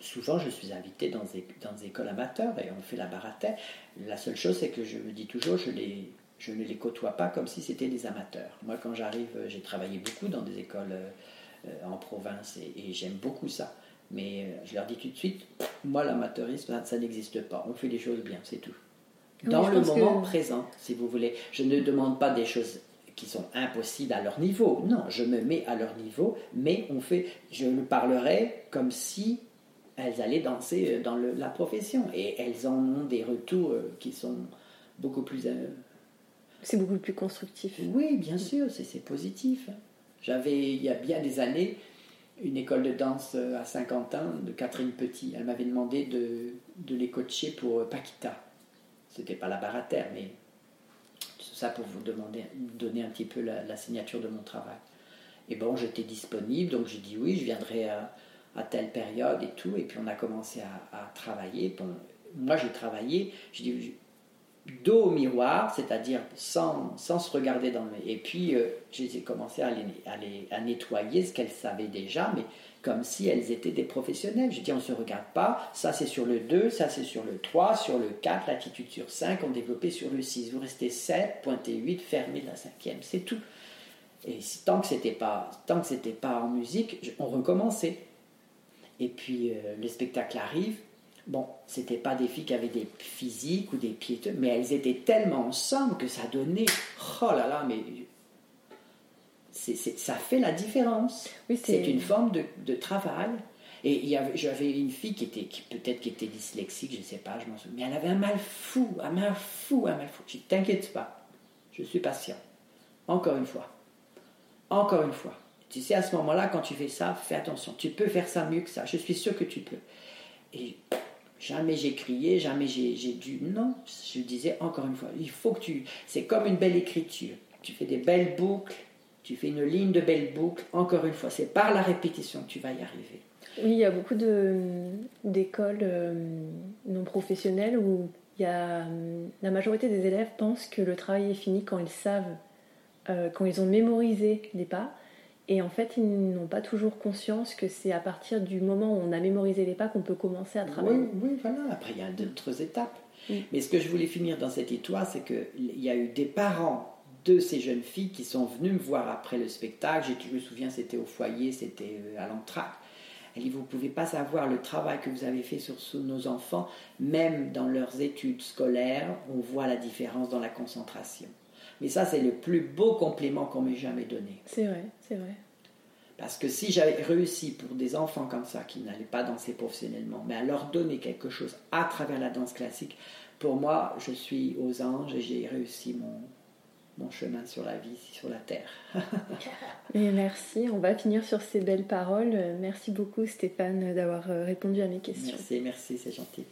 [SPEAKER 2] souvent, je suis invité dans des, dans des écoles amateurs et on fait la terre. La seule chose, c'est que je me dis toujours, je, les, je ne les côtoie pas comme si c'était des amateurs. Moi, quand j'arrive, j'ai travaillé beaucoup dans des écoles euh, en province et, j'aime beaucoup ça. Mais euh, je leur dis tout de suite, moi, l'amateurisme, ça, n'existe pas. On fait les choses bien, c'est tout. Dans le moment présent, si vous voulez. Je ne demande pas des choses qui sont impossibles à leur niveau. Non, je me mets à leur niveau, mais on fait, je le parlerai comme si elles allaient danser euh, dans la profession. Et elles en ont des retours euh, qui sont beaucoup plus... Euh,
[SPEAKER 1] c'est beaucoup plus constructif.
[SPEAKER 2] Oui, bien sûr, c'est positif. J'avais, il y a bien des années, une école de danse à Saint-Quentin de Catherine Petit. Elle m'avait demandé de, de, les coacher pour Paquita. C'était pas la terre, mais ça pour vous demander, donner un petit peu la, signature de mon travail. Et bon, j'étais disponible, donc j'ai dit oui, je viendrai à, telle période et tout. Et puis on a commencé à, travailler. Moi j'ai travaillé, je dis dos au miroir, c'est-à-dire sans, sans, se regarder dans le... Et puis euh, j'ai commencé à, à, nettoyer ce qu'elles savaient déjà, mais comme si elles étaient des professionnels. Je dis, on ne se regarde pas, ça c'est sur le 2, ça c'est sur le 3, sur le 4, l'attitude sur 5, on développait sur le 6. Vous restez 7, pointez 8, fermez la cinquième, c'est tout. Et tant que c'était pas, tant que c'était pas en musique, on recommençait. Et puis euh, le spectacle arrive. Bon, c'était pas des filles qui avaient des physiques ou des pieds, mais elles étaient tellement ensemble que ça donnait, oh là là, mais ça fait la différence. c'est une forme de, travail. Et j'avais une fille qui était, qui, peut-être qui était dyslexique, je ne sais pas, je m'en souviens, mais elle avait un mal fou, un mal fou, un mal fou. Je dis, t'inquiète pas, je suis patient. Encore une fois. Encore une fois. Tu sais, à ce moment-là, quand tu fais ça, fais attention. Tu peux faire ça mieux que ça. Je suis sûr que tu peux. Et jamais j'ai crié, jamais j'ai dû. Non, je disais encore une fois, il faut que tu. C'est comme une belle écriture. Tu fais des belles boucles, tu fais une ligne de belle boucle, encore une fois, c'est par la répétition que tu vas y arriver.
[SPEAKER 1] Oui, il y a beaucoup d'écoles euh, non professionnelles où il y a, la majorité des élèves pensent que le travail est fini quand ils savent, euh, quand ils ont mémorisé les pas. Et en fait, ils n'ont pas toujours conscience que c'est à partir du moment où on a mémorisé les pas qu'on peut commencer à travailler.
[SPEAKER 2] Oui, oui, voilà. Après, il y a d'autres étapes. Mais ce que je voulais finir dans cette histoire, c'est qu'il y a eu des parents de ces jeunes filles qui sont venues me voir après le spectacle. Je me souviens, c'était au foyer, c'était euh, à l'entraque. Elle dit, vous ne pouvez pas savoir le travail que vous avez fait sur, nos enfants, même dans leurs études scolaires, on voit la différence dans la concentration. Mais ça, c'est le plus beau compliment qu'on m'ait jamais donné.
[SPEAKER 1] C'est vrai, c'est vrai.
[SPEAKER 2] Parce que si j'avais réussi pour des enfants comme ça, qui n'allaient pas danser professionnellement, mais à leur donner quelque chose à travers la danse classique, pour moi, je suis aux anges et j'ai réussi mon, mon chemin sur la vie, sur la terre.
[SPEAKER 1] Et merci, on va finir sur ces belles paroles. Merci beaucoup Stéphane d'avoir euh, répondu à mes questions.
[SPEAKER 2] Merci, merci, c'est gentil.